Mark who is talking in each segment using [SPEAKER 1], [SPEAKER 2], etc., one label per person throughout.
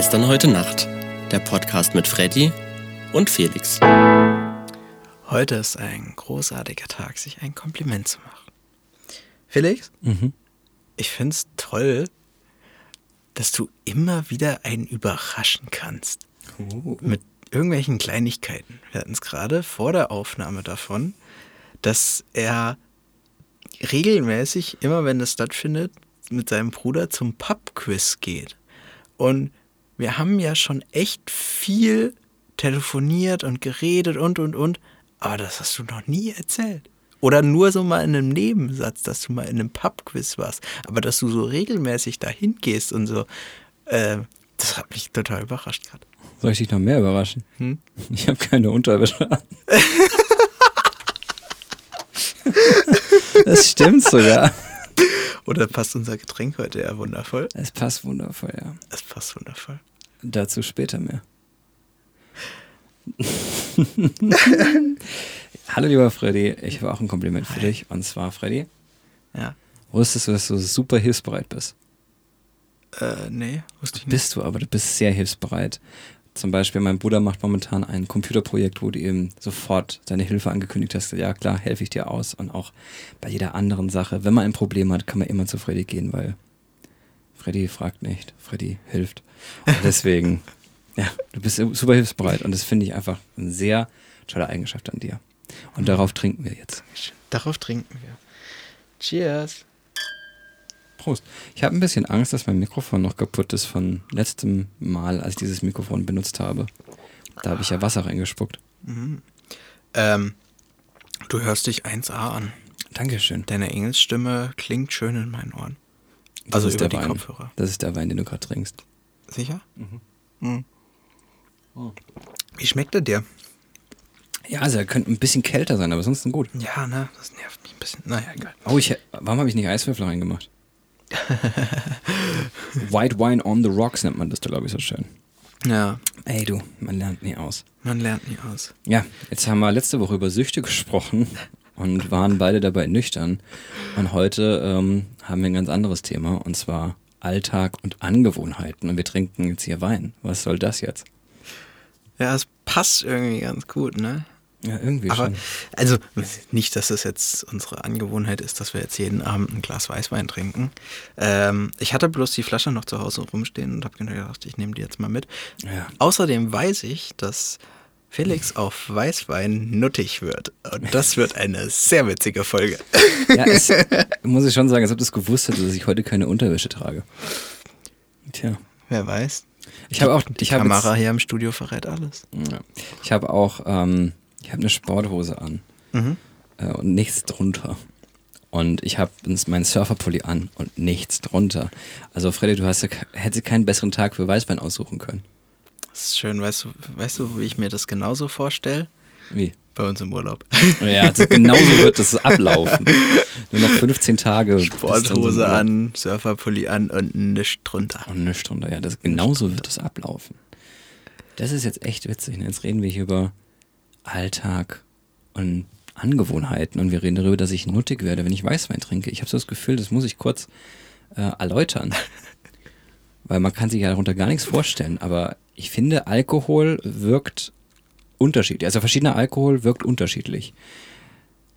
[SPEAKER 1] Gestern, heute Nacht. Der Podcast mit Freddy und Felix.
[SPEAKER 2] Heute ist ein großartiger Tag, sich ein Kompliment zu machen. Felix,
[SPEAKER 1] Mhm.
[SPEAKER 2] ich finde es toll, dass du immer wieder einen überraschen kannst. Mit irgendwelchen Kleinigkeiten. Wir hatten es gerade vor der Aufnahme davon, dass er regelmäßig, immer wenn das stattfindet, mit seinem Bruder zum Pub-Quiz geht. Und wir haben ja schon echt viel telefoniert und geredet und, und, und. Aber das hast du noch nie erzählt. Oder nur so mal in einem Nebensatz, dass du mal in einem Pub-Quiz warst. Aber dass du so regelmäßig dahin gehst und so, äh, das hat mich total überrascht gerade.
[SPEAKER 3] Soll ich dich noch mehr überraschen?
[SPEAKER 2] Hm?
[SPEAKER 3] Ich habe keine Unterwäsche an. das stimmt sogar.
[SPEAKER 2] Oder passt unser Getränk heute eher wundervoll?
[SPEAKER 3] Es passt wundervoll, ja.
[SPEAKER 2] Es passt wundervoll.
[SPEAKER 3] Dazu später mehr. Hallo lieber Freddy, ich habe auch ein Kompliment für dich. Und zwar, Freddy,
[SPEAKER 2] Ja.
[SPEAKER 3] wusstest du, dass du super hilfsbereit bist?
[SPEAKER 2] Äh, nee, wusste ich nicht.
[SPEAKER 3] Bist du, aber du bist sehr hilfsbereit. Zum Beispiel, mein Bruder macht momentan ein Computerprojekt, wo du ihm sofort deine Hilfe angekündigt hast. Ja, klar, helfe ich dir aus. Und auch bei jeder anderen Sache, wenn man ein Problem hat, kann man immer zu Freddy gehen, weil Freddy fragt nicht, Freddy hilft. Und deswegen, ja, du bist super hilfsbereit. Und das finde ich einfach eine sehr tolle Eigenschaft an dir. Und darauf trinken wir jetzt.
[SPEAKER 2] Darauf trinken wir. Cheers.
[SPEAKER 3] Prost. Ich habe ein bisschen Angst, dass mein Mikrofon noch kaputt ist von letztem Mal, als ich dieses Mikrofon benutzt habe. Da habe ich ja Wasser reingespuckt.
[SPEAKER 2] Ähm, du hörst dich 1A an.
[SPEAKER 3] Dankeschön.
[SPEAKER 2] Deine Engelsstimme klingt schön in meinen Ohren.
[SPEAKER 3] Das
[SPEAKER 2] Also
[SPEAKER 3] ist
[SPEAKER 2] über
[SPEAKER 3] der
[SPEAKER 2] die
[SPEAKER 3] Wein.
[SPEAKER 2] Kopfhörer.
[SPEAKER 3] Das ist der Wein, den du gerade trinkst.
[SPEAKER 2] Sicher? Mhm. Wie schmeckt er dir?
[SPEAKER 3] Ja, also er könnte ein bisschen kälter sein, aber sonst gut.
[SPEAKER 2] Ja, ne? Das nervt mich ein bisschen. Naja, egal.
[SPEAKER 3] Oh, ich, warum habe ich nicht Eiswürfel reingemacht? White Wine on the Rocks nennt man das da, glaube ich, so schön.
[SPEAKER 2] Ja,
[SPEAKER 3] Ey du, man lernt nie aus.
[SPEAKER 2] man lernt nie aus.
[SPEAKER 3] Ja, jetzt haben wir letzte Woche über Süchte gesprochen und waren beide dabei nüchtern. Und heute ähm, haben wir ein ganz anderes Thema und zwar Alltag und Angewohnheiten. Und wir trinken jetzt hier Wein. Was soll das jetzt?
[SPEAKER 2] Ja, es passt irgendwie ganz gut, ne?
[SPEAKER 3] Ja, irgendwie
[SPEAKER 2] Aber,
[SPEAKER 3] schon.
[SPEAKER 2] also, nicht, dass es jetzt unsere Angewohnheit ist, dass wir jetzt jeden Abend ein Glas Weißwein trinken. Ähm, ich hatte bloß die Flasche noch zu Hause rumstehen und habe gedacht, ich nehme die jetzt mal mit.
[SPEAKER 3] Ja.
[SPEAKER 2] Außerdem weiß ich, dass Felix auf Weißwein nuttig wird. Und das wird eine sehr witzige Folge.
[SPEAKER 3] Ja, es, muss ich schon sagen, als ob du es gewusst hättest, dass ich heute keine Unterwäsche trage. Tja.
[SPEAKER 2] Wer weiß.
[SPEAKER 3] Ich habe auch,
[SPEAKER 2] Die
[SPEAKER 3] ich
[SPEAKER 2] Kamera hier im Studio verrät alles.
[SPEAKER 3] Ja. Ich habe auch, ähm, ich habe eine Sporthose an
[SPEAKER 2] Mhm.
[SPEAKER 3] äh, und nichts drunter. Und ich habe meinen Surferpulli an und nichts drunter. Also Freddy, du hast ja, hättest keinen besseren Tag für Weißwein aussuchen können.
[SPEAKER 2] Das ist schön. Weißt du, weißt du, wie ich mir das genauso vorstelle?
[SPEAKER 3] Wie?
[SPEAKER 2] Bei uns im Urlaub.
[SPEAKER 3] Ja, also genauso wird das ablaufen. Nur noch 15 Tage.
[SPEAKER 2] Sporthose an, Surferpulli an und nichts drunter.
[SPEAKER 3] Und eine Stunde, ja, das, genauso wird es ablaufen. Das ist jetzt echt witzig. Ne? Jetzt reden wir hier über Alltag und Angewohnheiten und wir reden darüber, dass ich nuttig werde, wenn ich Weißwein trinke. Ich habe so das Gefühl, das muss ich kurz äh, erläutern. Weil man kann sich ja darunter gar nichts vorstellen. Aber ich finde, Alkohol wirkt unterschiedlich. Also verschiedener Alkohol wirkt unterschiedlich.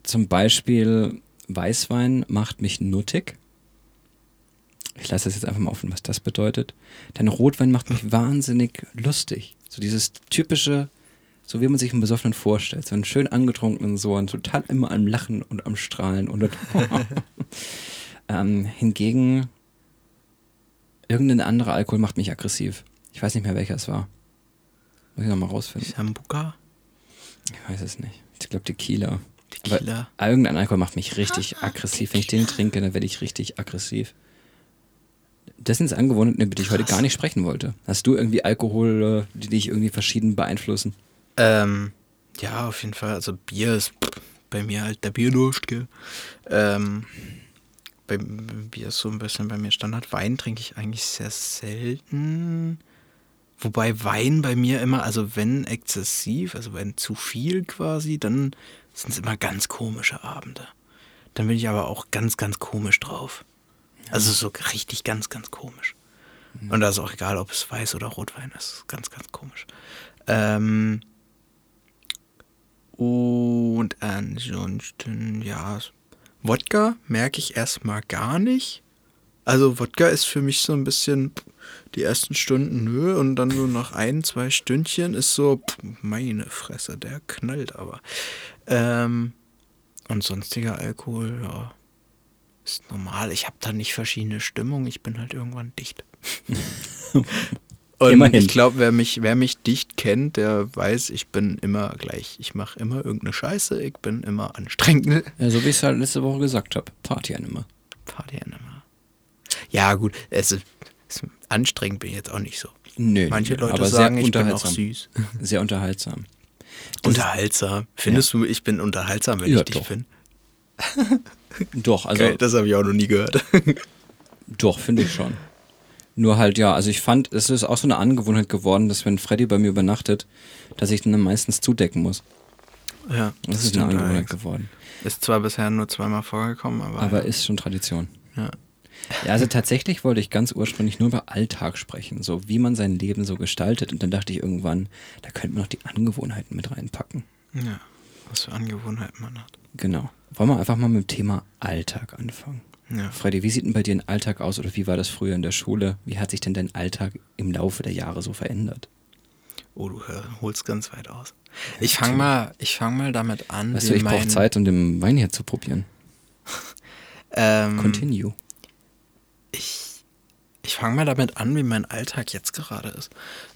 [SPEAKER 3] Zum Beispiel Weißwein macht mich nuttig. Ich lasse das jetzt einfach mal offen, was das bedeutet. Denn Rotwein macht mich wahnsinnig lustig. So dieses typische, so wie man sich einen Besoffenen vorstellt. So einen schön angetrunkenen, so ein total immer am Lachen und am Strahlen. Und ähm, hingegen, irgendein anderer Alkohol macht mich aggressiv. Ich weiß nicht mehr, welcher es war. Muss ich nochmal rausfinden.
[SPEAKER 2] Sambuca?
[SPEAKER 3] Ich weiß es nicht. Ich glaube Tequila.
[SPEAKER 2] Tequila.
[SPEAKER 3] Aber irgendein Alkohol macht mich richtig aggressiv. Wenn ich den trinke, dann werde ich richtig aggressiv. Das sind Angewohnheiten, über die ich heute gar nicht sprechen wollte. Hast du irgendwie Alkohol, äh, die dich irgendwie verschieden beeinflussen?
[SPEAKER 2] Ähm, ja, auf jeden Fall. Also Bier ist bei mir halt der Bierdurst, gell? Ähm, bei Bier ist so ein bisschen bei mir Standard. Wein trinke ich eigentlich sehr selten. Wobei Wein bei mir immer, also wenn exzessiv, also wenn zu viel quasi, dann sind es immer ganz komische Abende. Dann bin ich aber auch ganz, ganz komisch drauf. Also so richtig ganz, ganz komisch. Und da ist auch egal, ob es Weiß oder Rotwein ist ganz, ganz komisch. Ähm, und ansonsten, ja, Wodka merke ich erstmal gar nicht. Also Wodka ist für mich so ein bisschen die ersten Stunden nö und dann so nach ein, zwei Stündchen ist so, meine Fresse, der knallt aber. Ähm, und sonstiger Alkohol, ja, ist normal. Ich habe da nicht verschiedene Stimmungen, ich bin halt irgendwann dicht. Und
[SPEAKER 3] Immerhin.
[SPEAKER 2] ich glaube, wer mich, wer mich dicht kennt, der weiß, ich bin immer gleich. Ich mache immer irgendeine Scheiße, ich bin immer anstrengend.
[SPEAKER 3] Ja, so wie ich es halt letzte Woche gesagt habe. Party immer.
[SPEAKER 2] Party immer. Ja, gut, es ist, es ist anstrengend bin ich jetzt auch nicht so.
[SPEAKER 3] Nö,
[SPEAKER 2] Manche Leute
[SPEAKER 3] aber
[SPEAKER 2] sagen,
[SPEAKER 3] sehr
[SPEAKER 2] ich bin auch
[SPEAKER 3] unterhaltsam.
[SPEAKER 2] süß.
[SPEAKER 3] Sehr unterhaltsam. Das-
[SPEAKER 2] Unterhaltsam. Findest du, ich bin unterhaltsam, wenn
[SPEAKER 3] Ja,
[SPEAKER 2] ich dich
[SPEAKER 3] doch.
[SPEAKER 2] bin?
[SPEAKER 3] Doch, also
[SPEAKER 2] Geil, das habe ich auch noch nie gehört.
[SPEAKER 3] doch, finde ich schon. Nur halt, ja, also ich fand, es ist auch so eine Angewohnheit geworden, dass wenn Freddy bei mir übernachtet, dass ich dann meistens zudecken muss.
[SPEAKER 2] ja,
[SPEAKER 3] Das, ist eine Angewohnheit geworden.
[SPEAKER 2] Ist zwar bisher nur zweimal vorgekommen, aber.
[SPEAKER 3] Aber ist schon Tradition.
[SPEAKER 2] ja.
[SPEAKER 3] Ja, also tatsächlich wollte ich ganz ursprünglich nur über Alltag sprechen, so wie man sein Leben so gestaltet. Und dann dachte ich irgendwann, da könnte man noch die Angewohnheiten mit reinpacken.
[SPEAKER 2] ja, was für Angewohnheiten man hat.
[SPEAKER 3] Genau. Wollen wir einfach mal mit dem Thema Alltag anfangen?
[SPEAKER 2] Ja.
[SPEAKER 3] Freddy, wie sieht denn bei dir ein Alltag aus oder wie war das früher in der Schule? Wie hat sich denn dein Alltag im Laufe der Jahre so verändert?
[SPEAKER 2] Oh, du holst ganz weit aus. Ich fange mal, ich fang mal damit an.
[SPEAKER 3] Weißt du, ich brauche
[SPEAKER 2] mein-
[SPEAKER 3] Zeit, um den Wein hier zu probieren.
[SPEAKER 2] Ähm,
[SPEAKER 3] Continue.
[SPEAKER 2] Ich ich fange mal damit an, wie mein Alltag jetzt gerade ist.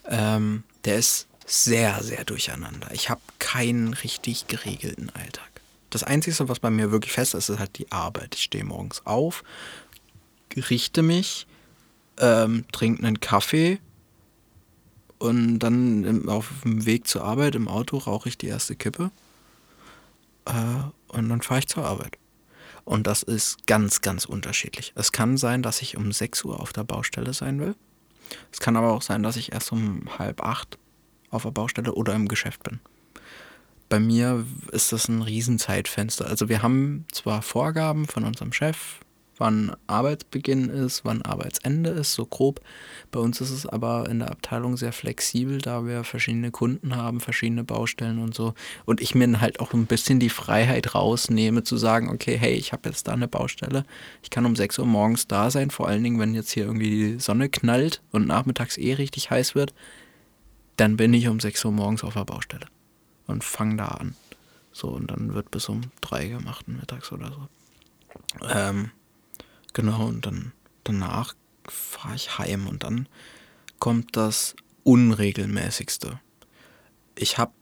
[SPEAKER 2] Ähm, der ist sehr, sehr durcheinander. Ich habe keinen richtig geregelten Alltag. Das Einzige, was bei mir wirklich fest ist, ist halt die Arbeit. Ich stehe morgens auf, richte mich, ähm, trinke einen Kaffee und dann im, auf dem Weg zur Arbeit im Auto rauche ich die erste Kippe äh, und dann fahre ich zur Arbeit. Und das ist ganz, ganz unterschiedlich. Es kann sein, dass ich um 6 Uhr auf der Baustelle sein will. Es kann aber auch sein, dass ich erst um halb acht auf der Baustelle oder im Geschäft bin. Bei mir ist das ein Riesenzeitfenster. Also wir haben zwar Vorgaben von unserem Chef, wann Arbeitsbeginn ist, wann Arbeitsende ist, so grob. Bei uns ist es aber in der Abteilung sehr flexibel, da wir verschiedene Kunden haben, verschiedene Baustellen und so. Und ich mir halt auch ein bisschen die Freiheit rausnehme zu sagen, okay, hey, ich habe jetzt da eine Baustelle. Ich kann um 6 Uhr morgens da sein, vor allen Dingen, wenn jetzt hier irgendwie die Sonne knallt und nachmittags eh richtig heiß wird. Dann bin ich um 6 Uhr morgens auf der Baustelle und fange da an. So, und dann wird bis um 3 gemacht mittags oder so. Ähm, genau, und dann danach fahre ich heim und dann kommt das Unregelmäßigste. Ich habe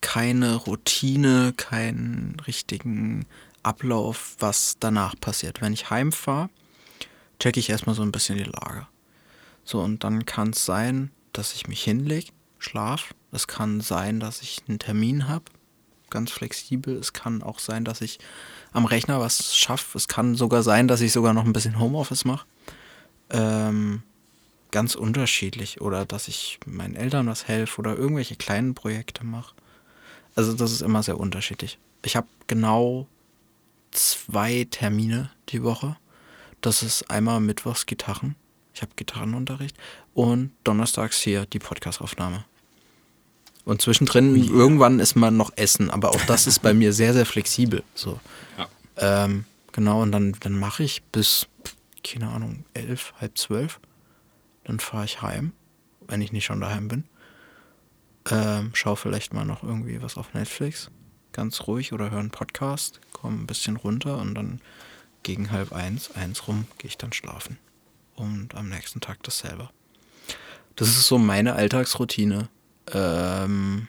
[SPEAKER 2] keine Routine, keinen richtigen Ablauf, was danach passiert. Wenn ich heimfahre, checke ich erstmal so ein bisschen die Lage. So, und dann kann es sein, dass ich mich hinlege, schlaf. Es kann sein, dass ich einen Termin habe, ganz flexibel. Es kann auch sein, dass ich am Rechner was schaffe. Es kann sogar sein, dass ich sogar noch ein bisschen Homeoffice mache. Ähm, ganz unterschiedlich. Oder dass ich meinen Eltern was helfe oder irgendwelche kleinen Projekte mache. Also das ist immer sehr unterschiedlich. Ich habe genau zwei Termine die Woche. Das ist einmal Mittwochs Gitarren. Ich habe Gitarrenunterricht. Und donnerstags hier die Podcastaufnahme. Und zwischendrin, irgendwann ist man noch essen, aber auch das ist bei mir sehr, sehr flexibel. So.
[SPEAKER 3] Ja.
[SPEAKER 2] Ähm, genau, und dann, dann mache ich bis, keine Ahnung, elf, halb zwölf. Dann fahre ich heim, wenn ich nicht schon daheim bin. Ähm, schau vielleicht mal noch irgendwie was auf Netflix. Ganz ruhig oder höre einen Podcast, komme ein bisschen runter und dann gegen halb eins, eins rum, gehe ich dann schlafen. Und am nächsten Tag dasselbe. Das ist so meine Alltagsroutine. Ähm,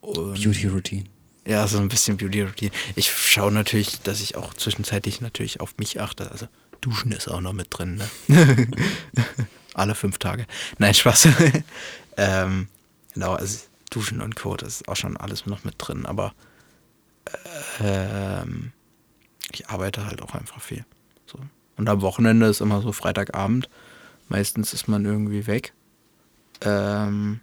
[SPEAKER 3] Beauty Routine.
[SPEAKER 2] ja, so ein bisschen Beauty Routine. Ich schaue natürlich, dass ich auch zwischenzeitlich natürlich auf mich achte. Also Duschen ist auch noch mit drin, ne? Alle fünf Tage. Nein, Spaß. ähm, genau, also Duschen und Co. Das ist auch schon alles noch mit drin, aber ähm, ich arbeite halt auch einfach viel. So. Und am Wochenende ist immer so Freitagabend. Meistens ist man irgendwie weg. Ähm,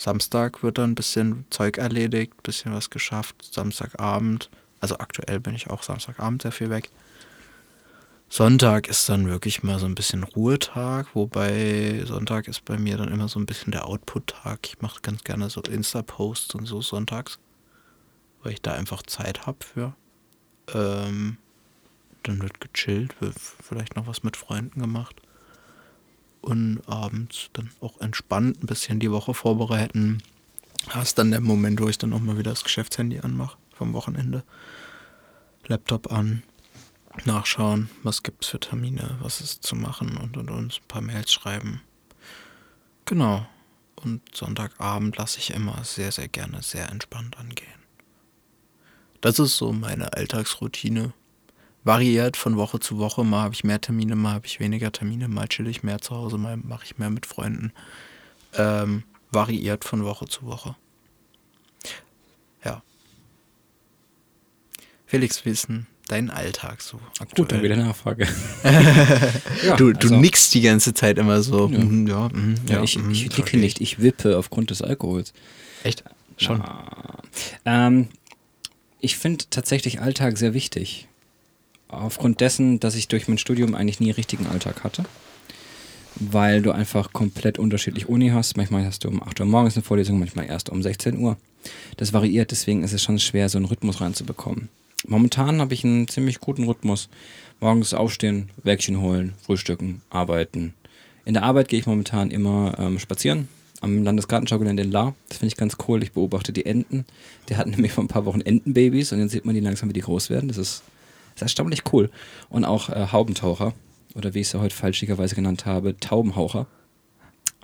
[SPEAKER 2] Samstag wird dann ein bisschen Zeug erledigt, ein bisschen was geschafft. Samstagabend, also aktuell bin ich auch Samstagabend sehr viel weg. Sonntag ist dann wirklich mal so ein bisschen Ruhetag, wobei Sonntag ist bei mir dann immer so ein bisschen der Output-Tag. Ich mache ganz gerne so Insta-Posts und so sonntags, weil ich da einfach Zeit habe für. Ähm, dann wird gechillt, wird vielleicht noch was mit Freunden gemacht. Und abends dann auch entspannt ein bisschen die Woche vorbereiten. Das ist dann der Moment, wo ich dann auch mal wieder das Geschäftshandy anmache vom Wochenende. Laptop an, nachschauen, was gibt es für Termine, was ist zu machen und und und ein paar Mails schreiben. Genau. Und Sonntagabend lasse ich immer sehr, sehr gerne sehr entspannt angehen. Das ist so meine Alltagsroutine. Variiert von Woche zu Woche. Mal habe ich mehr Termine, mal habe ich weniger Termine, mal chill ich mehr zu Hause, mal mache ich mehr mit Freunden. Ähm, variiert von Woche zu Woche. Ja. Felix, wissen dein Alltag so aktuell?
[SPEAKER 3] Gut, dann wieder Nachfrage.
[SPEAKER 2] ja, du du
[SPEAKER 3] also-
[SPEAKER 2] nickst die ganze Zeit immer so.
[SPEAKER 3] Ja.
[SPEAKER 2] mhm, ja, mhm,
[SPEAKER 3] Ja, ich,
[SPEAKER 2] mhm,
[SPEAKER 3] ich nicke nicht, ich wippe aufgrund des Alkohols.
[SPEAKER 2] Echt? Schon.
[SPEAKER 3] Ah. Ähm, ich finde tatsächlich Alltag sehr wichtig. Aufgrund dessen, dass ich durch mein Studium eigentlich nie richtigen Alltag hatte. Weil du einfach komplett unterschiedlich Uni hast. Manchmal hast du um 8 Uhr morgens eine Vorlesung, manchmal erst um 16 Uhr. Das variiert, deswegen ist es schon schwer, so einen Rhythmus reinzubekommen. Momentan habe ich einen ziemlich guten Rhythmus. Morgens aufstehen, Wägchen holen, frühstücken, arbeiten. In der Arbeit gehe ich momentan immer ähm, spazieren am Landesgartenschaugelände in La. Das finde ich ganz cool. Ich beobachte die Enten. Die hatten nämlich vor ein paar Wochen Entenbabys und jetzt sieht man die langsam, wie die groß werden. Das ist, ist erstaunlich cool. Und auch äh, Haubentaucher oder wie ich es ja heute falschigerweise genannt habe, Taubenhaucher.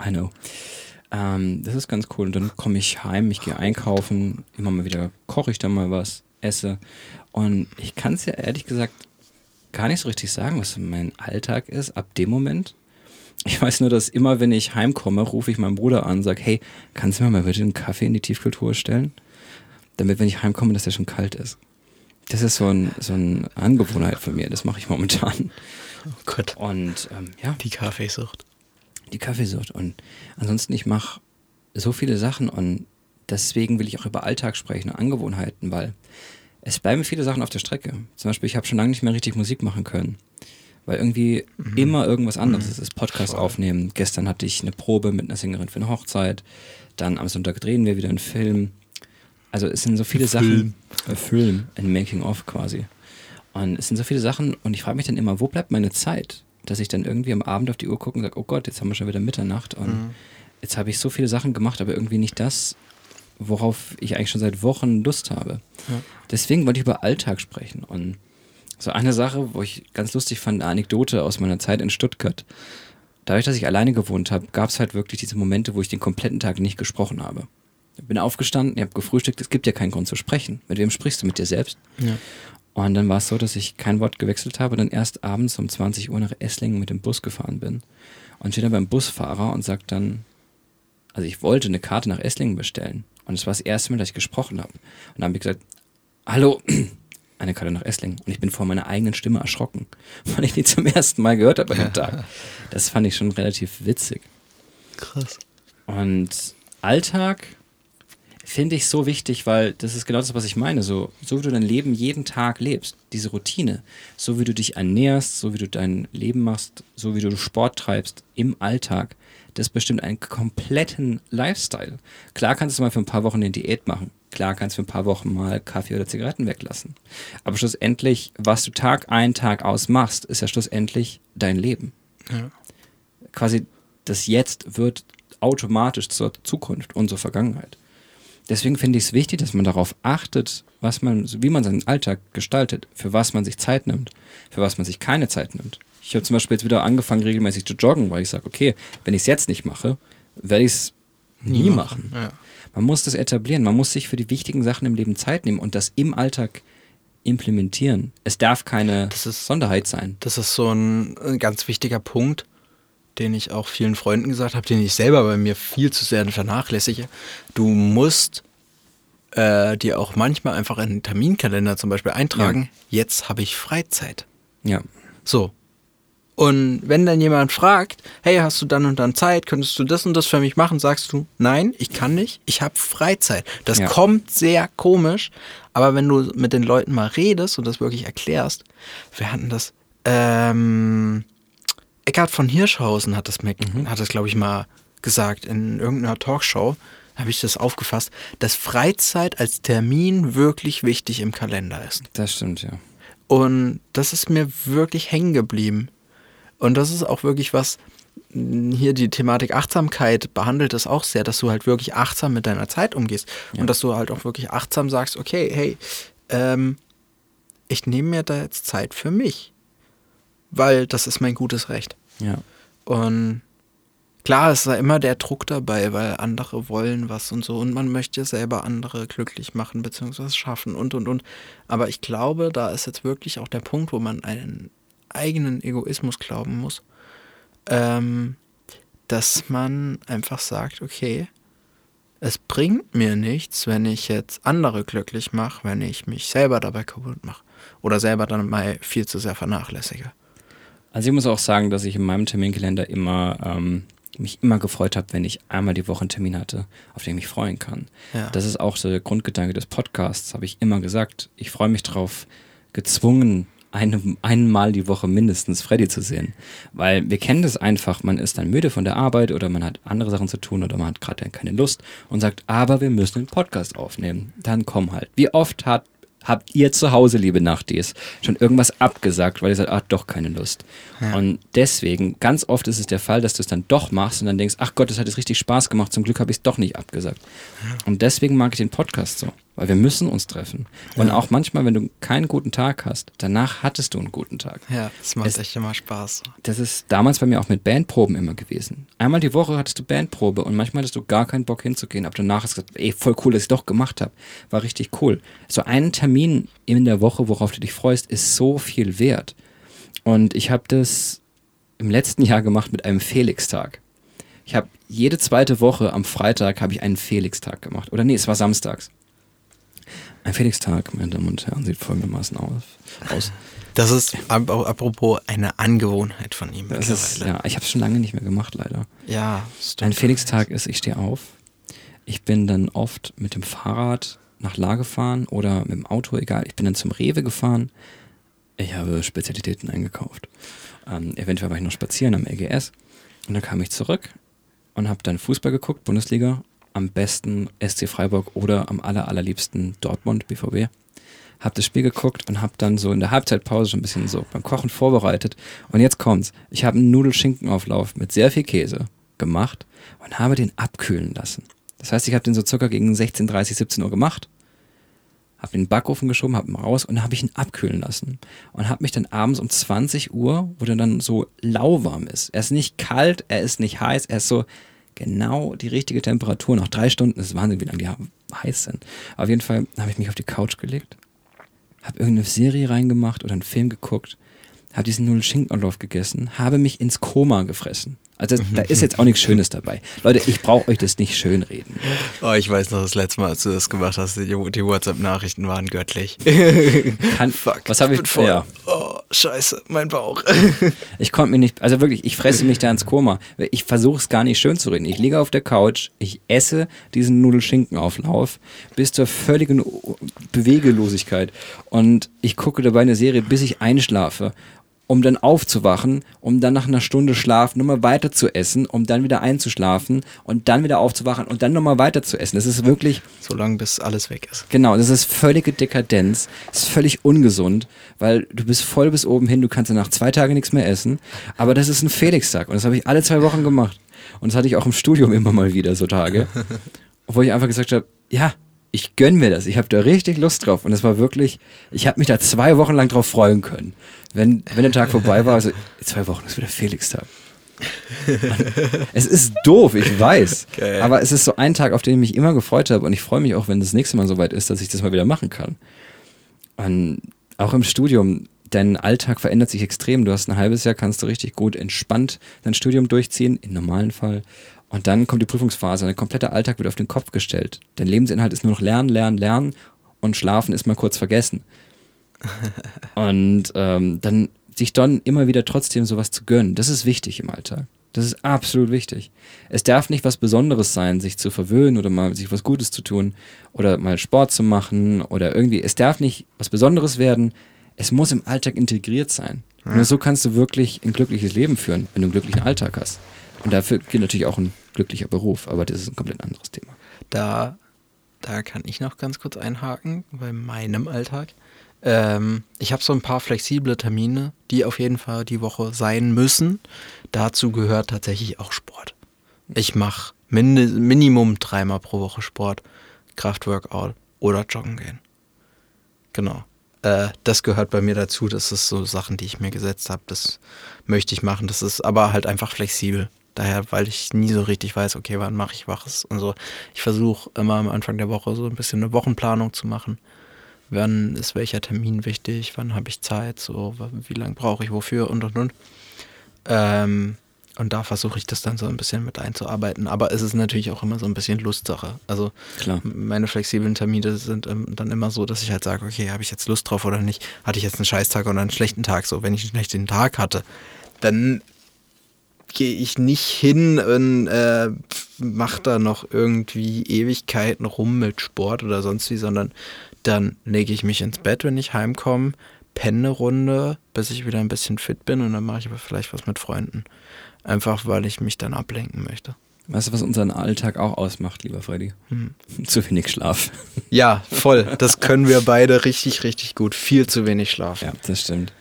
[SPEAKER 3] I know. Ähm, das ist ganz cool. Und dann komme ich heim, ich gehe einkaufen, immer mal wieder koche ich dann mal was, esse. Und ich kann es ja ehrlich gesagt gar nicht so richtig sagen, was mein Alltag ist ab dem Moment. Ich weiß nur, dass immer, wenn ich heimkomme, rufe ich meinen Bruder an und sage, hey, kannst du mir mal bitte einen Kaffee in die Tiefkultur stellen? Damit, wenn ich heimkomme, dass der schon kalt ist. Das ist so, ein, so eine Angewohnheit von mir. Das mache ich momentan.
[SPEAKER 2] Oh Gott.
[SPEAKER 3] Und ähm, ja,
[SPEAKER 2] Die Kaffeesucht.
[SPEAKER 3] die Kaffeesucht. Und ansonsten, ich mache so viele Sachen und deswegen will ich auch über Alltag sprechen und Angewohnheiten, weil es bleiben viele Sachen auf der Strecke. Zum Beispiel, ich habe schon lange nicht mehr richtig Musik machen können. Weil irgendwie immer irgendwas anderes ist. Das Podcast
[SPEAKER 2] Voll.
[SPEAKER 3] aufnehmen. Gestern hatte ich eine Probe mit einer Sängerin für eine Hochzeit. Dann am Sonntag drehen wir wieder einen Film. Also es sind so viele
[SPEAKER 2] Film.
[SPEAKER 3] Sachen. Äh, Film, ein Making-of quasi. Und es sind so viele Sachen und ich frage mich dann immer, wo bleibt meine Zeit? Dass ich dann irgendwie am Abend auf die Uhr gucke und sage, oh Gott, jetzt haben wir schon wieder Mitternacht und jetzt habe ich so viele Sachen gemacht, aber irgendwie nicht das, worauf ich eigentlich schon seit Wochen Lust habe.
[SPEAKER 2] Ja.
[SPEAKER 3] Deswegen wollte ich über Alltag sprechen. Und so eine Sache, wo ich ganz lustig fand, eine Anekdote aus meiner Zeit in Stuttgart. Dadurch, dass ich alleine gewohnt habe, gab es halt wirklich diese Momente, wo ich den kompletten Tag nicht gesprochen habe. Ich bin aufgestanden, ich habe gefrühstückt, es gibt ja keinen Grund zu sprechen. Mit wem sprichst du? Mit dir selbst?
[SPEAKER 2] Ja.
[SPEAKER 3] Und dann war es so, dass ich kein Wort gewechselt habe, dann erst abends um 20 Uhr nach Esslingen mit dem Bus gefahren bin. Und stehe dann beim Busfahrer und sagt dann, also ich wollte eine Karte nach Esslingen bestellen. Und es war das erste Mal, dass ich gesprochen habe. Und dann habe ich gesagt, hallo, eine Karte nach Esslingen. Und ich bin vor meiner eigenen Stimme erschrocken, weil ich die zum ersten Mal gehört habe an dem Tag. Das fand ich schon relativ witzig.
[SPEAKER 2] Krass.
[SPEAKER 3] Und Alltag finde ich so wichtig, weil das ist genau das, was ich meine. So, so wie du dein Leben jeden Tag lebst, diese Routine, so wie du dich ernährst, so wie du dein Leben machst, so wie du Sport treibst im Alltag, das bestimmt einen kompletten Lifestyle. Klar kannst du mal für ein paar Wochen eine Diät machen. Klar kannst du für ein paar Wochen mal Kaffee oder Zigaretten weglassen. Aber schlussendlich, was du Tag ein, Tag aus machst, ist ja schlussendlich dein Leben
[SPEAKER 2] Ja.
[SPEAKER 3] quasi das Jetzt wird automatisch zur Zukunft und zur Vergangenheit. Deswegen finde ich es wichtig, dass man darauf achtet, was man, wie man seinen Alltag gestaltet, für was man sich Zeit nimmt, für was man sich keine Zeit nimmt. Ich habe zum Beispiel jetzt wieder angefangen, regelmäßig zu joggen, weil ich sage, okay, wenn ich es jetzt nicht mache, werde ich es nie machen.
[SPEAKER 2] Ja.
[SPEAKER 3] Man muss das etablieren, man muss sich für die wichtigen Sachen im Leben Zeit nehmen und das im Alltag implementieren. Es darf keine
[SPEAKER 2] Das ist-
[SPEAKER 3] Sonderheit sein.
[SPEAKER 2] Das ist so ein, ein ganz wichtiger Punkt, den ich auch vielen Freunden gesagt habe, den ich selber bei mir viel zu sehr vernachlässige. Du musst äh, dir auch manchmal einfach in den Terminkalender zum Beispiel eintragen, jetzt habe ich Freizeit.
[SPEAKER 3] Ja.
[SPEAKER 2] So. Und wenn dann jemand fragt, hey, hast du dann und dann Zeit, könntest du das und das für mich machen, sagst du, nein, ich kann nicht, ich habe Freizeit. Das
[SPEAKER 3] Ja.
[SPEAKER 2] kommt sehr komisch, aber wenn du mit den Leuten mal redest und das wirklich erklärst, wir hatten das ähm, Eckhard von Hirschhausen hat das, mhm. hat das glaube ich, mal gesagt in irgendeiner Talkshow, habe ich das aufgefasst, dass Freizeit als Termin wirklich wichtig im Kalender ist.
[SPEAKER 3] Das stimmt, ja.
[SPEAKER 2] Und das ist mir wirklich hängen geblieben. Und das ist auch wirklich was, hier die Thematik Achtsamkeit behandelt es auch sehr, dass du halt wirklich achtsam mit deiner Zeit umgehst. Ja. Und dass du halt auch wirklich achtsam sagst, okay, hey, ähm, ich nehme mir da jetzt Zeit für mich. Weil das ist mein gutes Recht.
[SPEAKER 3] Ja.
[SPEAKER 2] Und klar ist da immer der Druck dabei, weil andere wollen was und so und man möchte selber andere glücklich machen bzw. schaffen und und und. Aber ich glaube, da ist jetzt wirklich auch der Punkt, wo man einen eigenen Egoismus glauben muss, ähm, dass man einfach sagt, okay, es bringt mir nichts, wenn ich jetzt andere glücklich mache, wenn ich mich selber dabei kaputt mache oder selber dann mal viel zu sehr vernachlässige.
[SPEAKER 3] Also ich muss auch sagen, dass ich in meinem Terminkalender immer ähm, mich immer gefreut habe, wenn ich einmal die Woche einen Termin hatte, auf den ich mich freuen kann. Ja. Das ist auch so der Grundgedanke des Podcasts, habe ich immer gesagt. Ich freue mich darauf, gezwungen, eine, einmal die Woche mindestens Freddy zu sehen. Weil wir kennen das einfach, man ist dann müde von der Arbeit oder man hat andere Sachen zu tun oder man hat gerade keine Lust und sagt, aber wir müssen einen Podcast aufnehmen. Dann komm halt. Wie oft hat habt ihr zu Hause, liebe Nachtis, schon irgendwas abgesagt, weil ihr sagt, ah, doch keine Lust. Ja. Und deswegen, ganz oft ist es der Fall, dass du es dann doch machst und dann denkst, ach Gott, das hat jetzt richtig Spaß gemacht, zum Glück habe ich es doch nicht abgesagt. Ja. Und deswegen mag ich den Podcast so weil wir müssen uns treffen. Ja. Und auch manchmal, wenn du keinen guten Tag hast, danach hattest du einen guten Tag.
[SPEAKER 2] Ja, das macht es, echt immer Spaß.
[SPEAKER 3] Das ist damals bei mir auch mit Bandproben immer gewesen. Einmal die Woche hattest du Bandprobe und manchmal hattest du gar keinen Bock hinzugehen, aber danach hast du gesagt, ey, voll cool, dass ich doch gemacht habe. War richtig cool. So einen Termin in der Woche, worauf du dich freust, ist so viel wert. Und ich habe das im letzten Jahr gemacht mit einem Felix-Tag. Ich habe jede zweite Woche am Freitag habe ich einen Felix-Tag gemacht. Oder nee, es war samstags. Ein Felix-Tag, meine Damen und Herren, sieht folgendermaßen aus.
[SPEAKER 2] Das ist apropos eine Angewohnheit von ihm.
[SPEAKER 3] Das ist, ja, ich habe es schon lange nicht mehr gemacht, leider.
[SPEAKER 2] Ja,
[SPEAKER 3] stimmt. Ein Felix-Tag ist, ich stehe auf. Ich bin dann oft mit dem Fahrrad nach La gefahren oder mit dem Auto, egal. Ich bin dann zum Rewe gefahren. Ich habe Spezialitäten eingekauft. Ähm, eventuell war ich noch spazieren am LGS. Und dann kam ich zurück und habe dann Fußball geguckt, Bundesliga am besten SC Freiburg oder am aller, allerliebsten Dortmund, BVB. Hab das Spiel geguckt und hab dann so in der Halbzeitpause schon ein bisschen so beim Kochen vorbereitet. Und jetzt kommt's. Ich habe einen Nudelschinkenauflauf mit sehr viel Käse gemacht und habe den abkühlen lassen. Das heißt, ich habe den so circa gegen 16, 30, 17 Uhr gemacht, habe den Backofen geschoben, habe ihn raus und habe ich ihn abkühlen lassen und habe mich dann abends um 20 Uhr, wo der dann so lauwarm ist. Er ist nicht kalt, er ist nicht heiß, er ist so genau die richtige Temperatur. Nach drei Stunden ist es Wahnsinn, wie lange die heiß sind. auf jeden Fall habe ich mich auf die Couch gelegt, habe irgendeine Serie reingemacht oder einen Film geguckt, habe diesen Nudelschinkenanlauf gegessen, habe mich ins Koma gefressen. Also da ist jetzt auch nichts Schönes dabei. Leute, ich brauche euch das nicht schönreden.
[SPEAKER 2] Oh, ich weiß noch das letzte Mal, als du das gemacht hast, die, die WhatsApp-Nachrichten waren göttlich.
[SPEAKER 3] Kann, Fuck, was habe ich?
[SPEAKER 2] Voll. Ja. Oh, scheiße, mein Bauch.
[SPEAKER 3] ich konnte mir nicht, also wirklich, ich fresse mich da ins Koma. Ich versuche es gar nicht schön zu reden. Ich liege auf der Couch, ich esse diesen Nudelschinkenauflauf bis zur völligen Bewegelosigkeit und ich gucke dabei eine Serie, bis ich einschlafe um dann aufzuwachen, um dann nach einer Stunde Schlaf nochmal weiter zu essen, um dann wieder einzuschlafen und dann wieder aufzuwachen und dann nochmal weiter zu essen. Das ist wirklich.
[SPEAKER 2] So lange, bis alles weg ist.
[SPEAKER 3] Genau, das ist völlige Dekadenz. Das ist völlig ungesund, weil du bist voll bis oben hin, du kannst dann nach zwei Tagen nichts mehr essen. Aber das ist ein Felix-Tag und das habe ich alle zwei Wochen gemacht. Und das hatte ich auch im Studium immer mal wieder, so Tage. wo ich einfach gesagt habe, ja, ich gönn mir das. Ich habe da richtig Lust drauf. Und es war wirklich, ich habe mich da zwei Wochen lang drauf freuen können. Wenn, wenn der Tag vorbei war, also zwei Wochen, das ist wieder Felix-Tag. es ist doof, ich weiß. Geil. Aber es ist so ein Tag, auf den ich mich immer gefreut habe. Und ich freue mich auch, wenn das nächste Mal soweit ist, dass ich das mal wieder machen kann. Und auch im Studium, dein Alltag verändert sich extrem. Du hast ein halbes Jahr, kannst du richtig gut entspannt dein Studium durchziehen, im normalen Fall. Und dann kommt die Prüfungsphase und der komplette Alltag wird auf den Kopf gestellt. Dein Lebensinhalt ist nur noch Lernen, Lernen, Lernen und Schlafen ist mal kurz vergessen. und ähm, dann sich dann immer wieder trotzdem sowas zu gönnen, das ist wichtig im Alltag. Das ist absolut wichtig. Es darf nicht was Besonderes sein, sich zu verwöhnen oder mal sich was Gutes zu tun oder mal Sport zu machen oder irgendwie. Es darf nicht was Besonderes werden. Es muss im Alltag integriert sein. Nur so kannst du wirklich ein glückliches Leben führen, wenn du einen glücklichen Alltag hast. Und dafür gilt natürlich auch ein glücklicher Beruf, aber das ist ein komplett anderes Thema.
[SPEAKER 2] Da, da kann ich noch ganz kurz einhaken bei meinem Alltag. Ähm, ich habe so ein paar flexible Termine, die auf jeden Fall die Woche sein müssen. Dazu gehört tatsächlich auch Sport. Ich mache min Minimum dreimal pro Woche Sport, Kraftworkout oder joggen gehen. Genau. Äh, das gehört bei mir dazu. Das ist so Sachen, die ich mir gesetzt habe. Das möchte ich machen. Das ist aber halt einfach flexibel. Daher, weil ich nie so richtig weiß, okay, wann mache ich was und so. Ich versuche immer am Anfang der Woche so ein bisschen eine Wochenplanung zu machen. Wann ist welcher Termin wichtig? Wann habe ich Zeit? So, wie lange brauche ich wofür und und und. Ähm, und da versuche ich das dann so ein bisschen mit einzuarbeiten. Aber es ist natürlich auch immer so ein bisschen Lustsache. Also
[SPEAKER 3] Klar.
[SPEAKER 2] meine flexiblen Termine sind ähm, dann immer so, dass ich halt sage, okay, habe ich jetzt Lust drauf oder nicht? Hatte ich jetzt einen Scheißtag oder einen schlechten Tag? So, wenn ich einen schlechten Tag hatte, dann gehe ich nicht hin und äh, mache da noch irgendwie Ewigkeiten rum mit Sport oder sonst wie, sondern dann lege ich mich ins Bett, wenn ich heimkomme, penne eine Runde, bis ich wieder ein bisschen fit bin und dann mache ich aber vielleicht was mit Freunden. Einfach weil ich mich dann ablenken möchte.
[SPEAKER 3] Weißt du, was unseren Alltag auch ausmacht, lieber Freddy?
[SPEAKER 2] Hm.
[SPEAKER 3] Zu wenig Schlaf.
[SPEAKER 2] Ja, voll. Das können wir beide richtig, richtig gut. Viel zu wenig Schlaf.
[SPEAKER 3] Ja, das stimmt.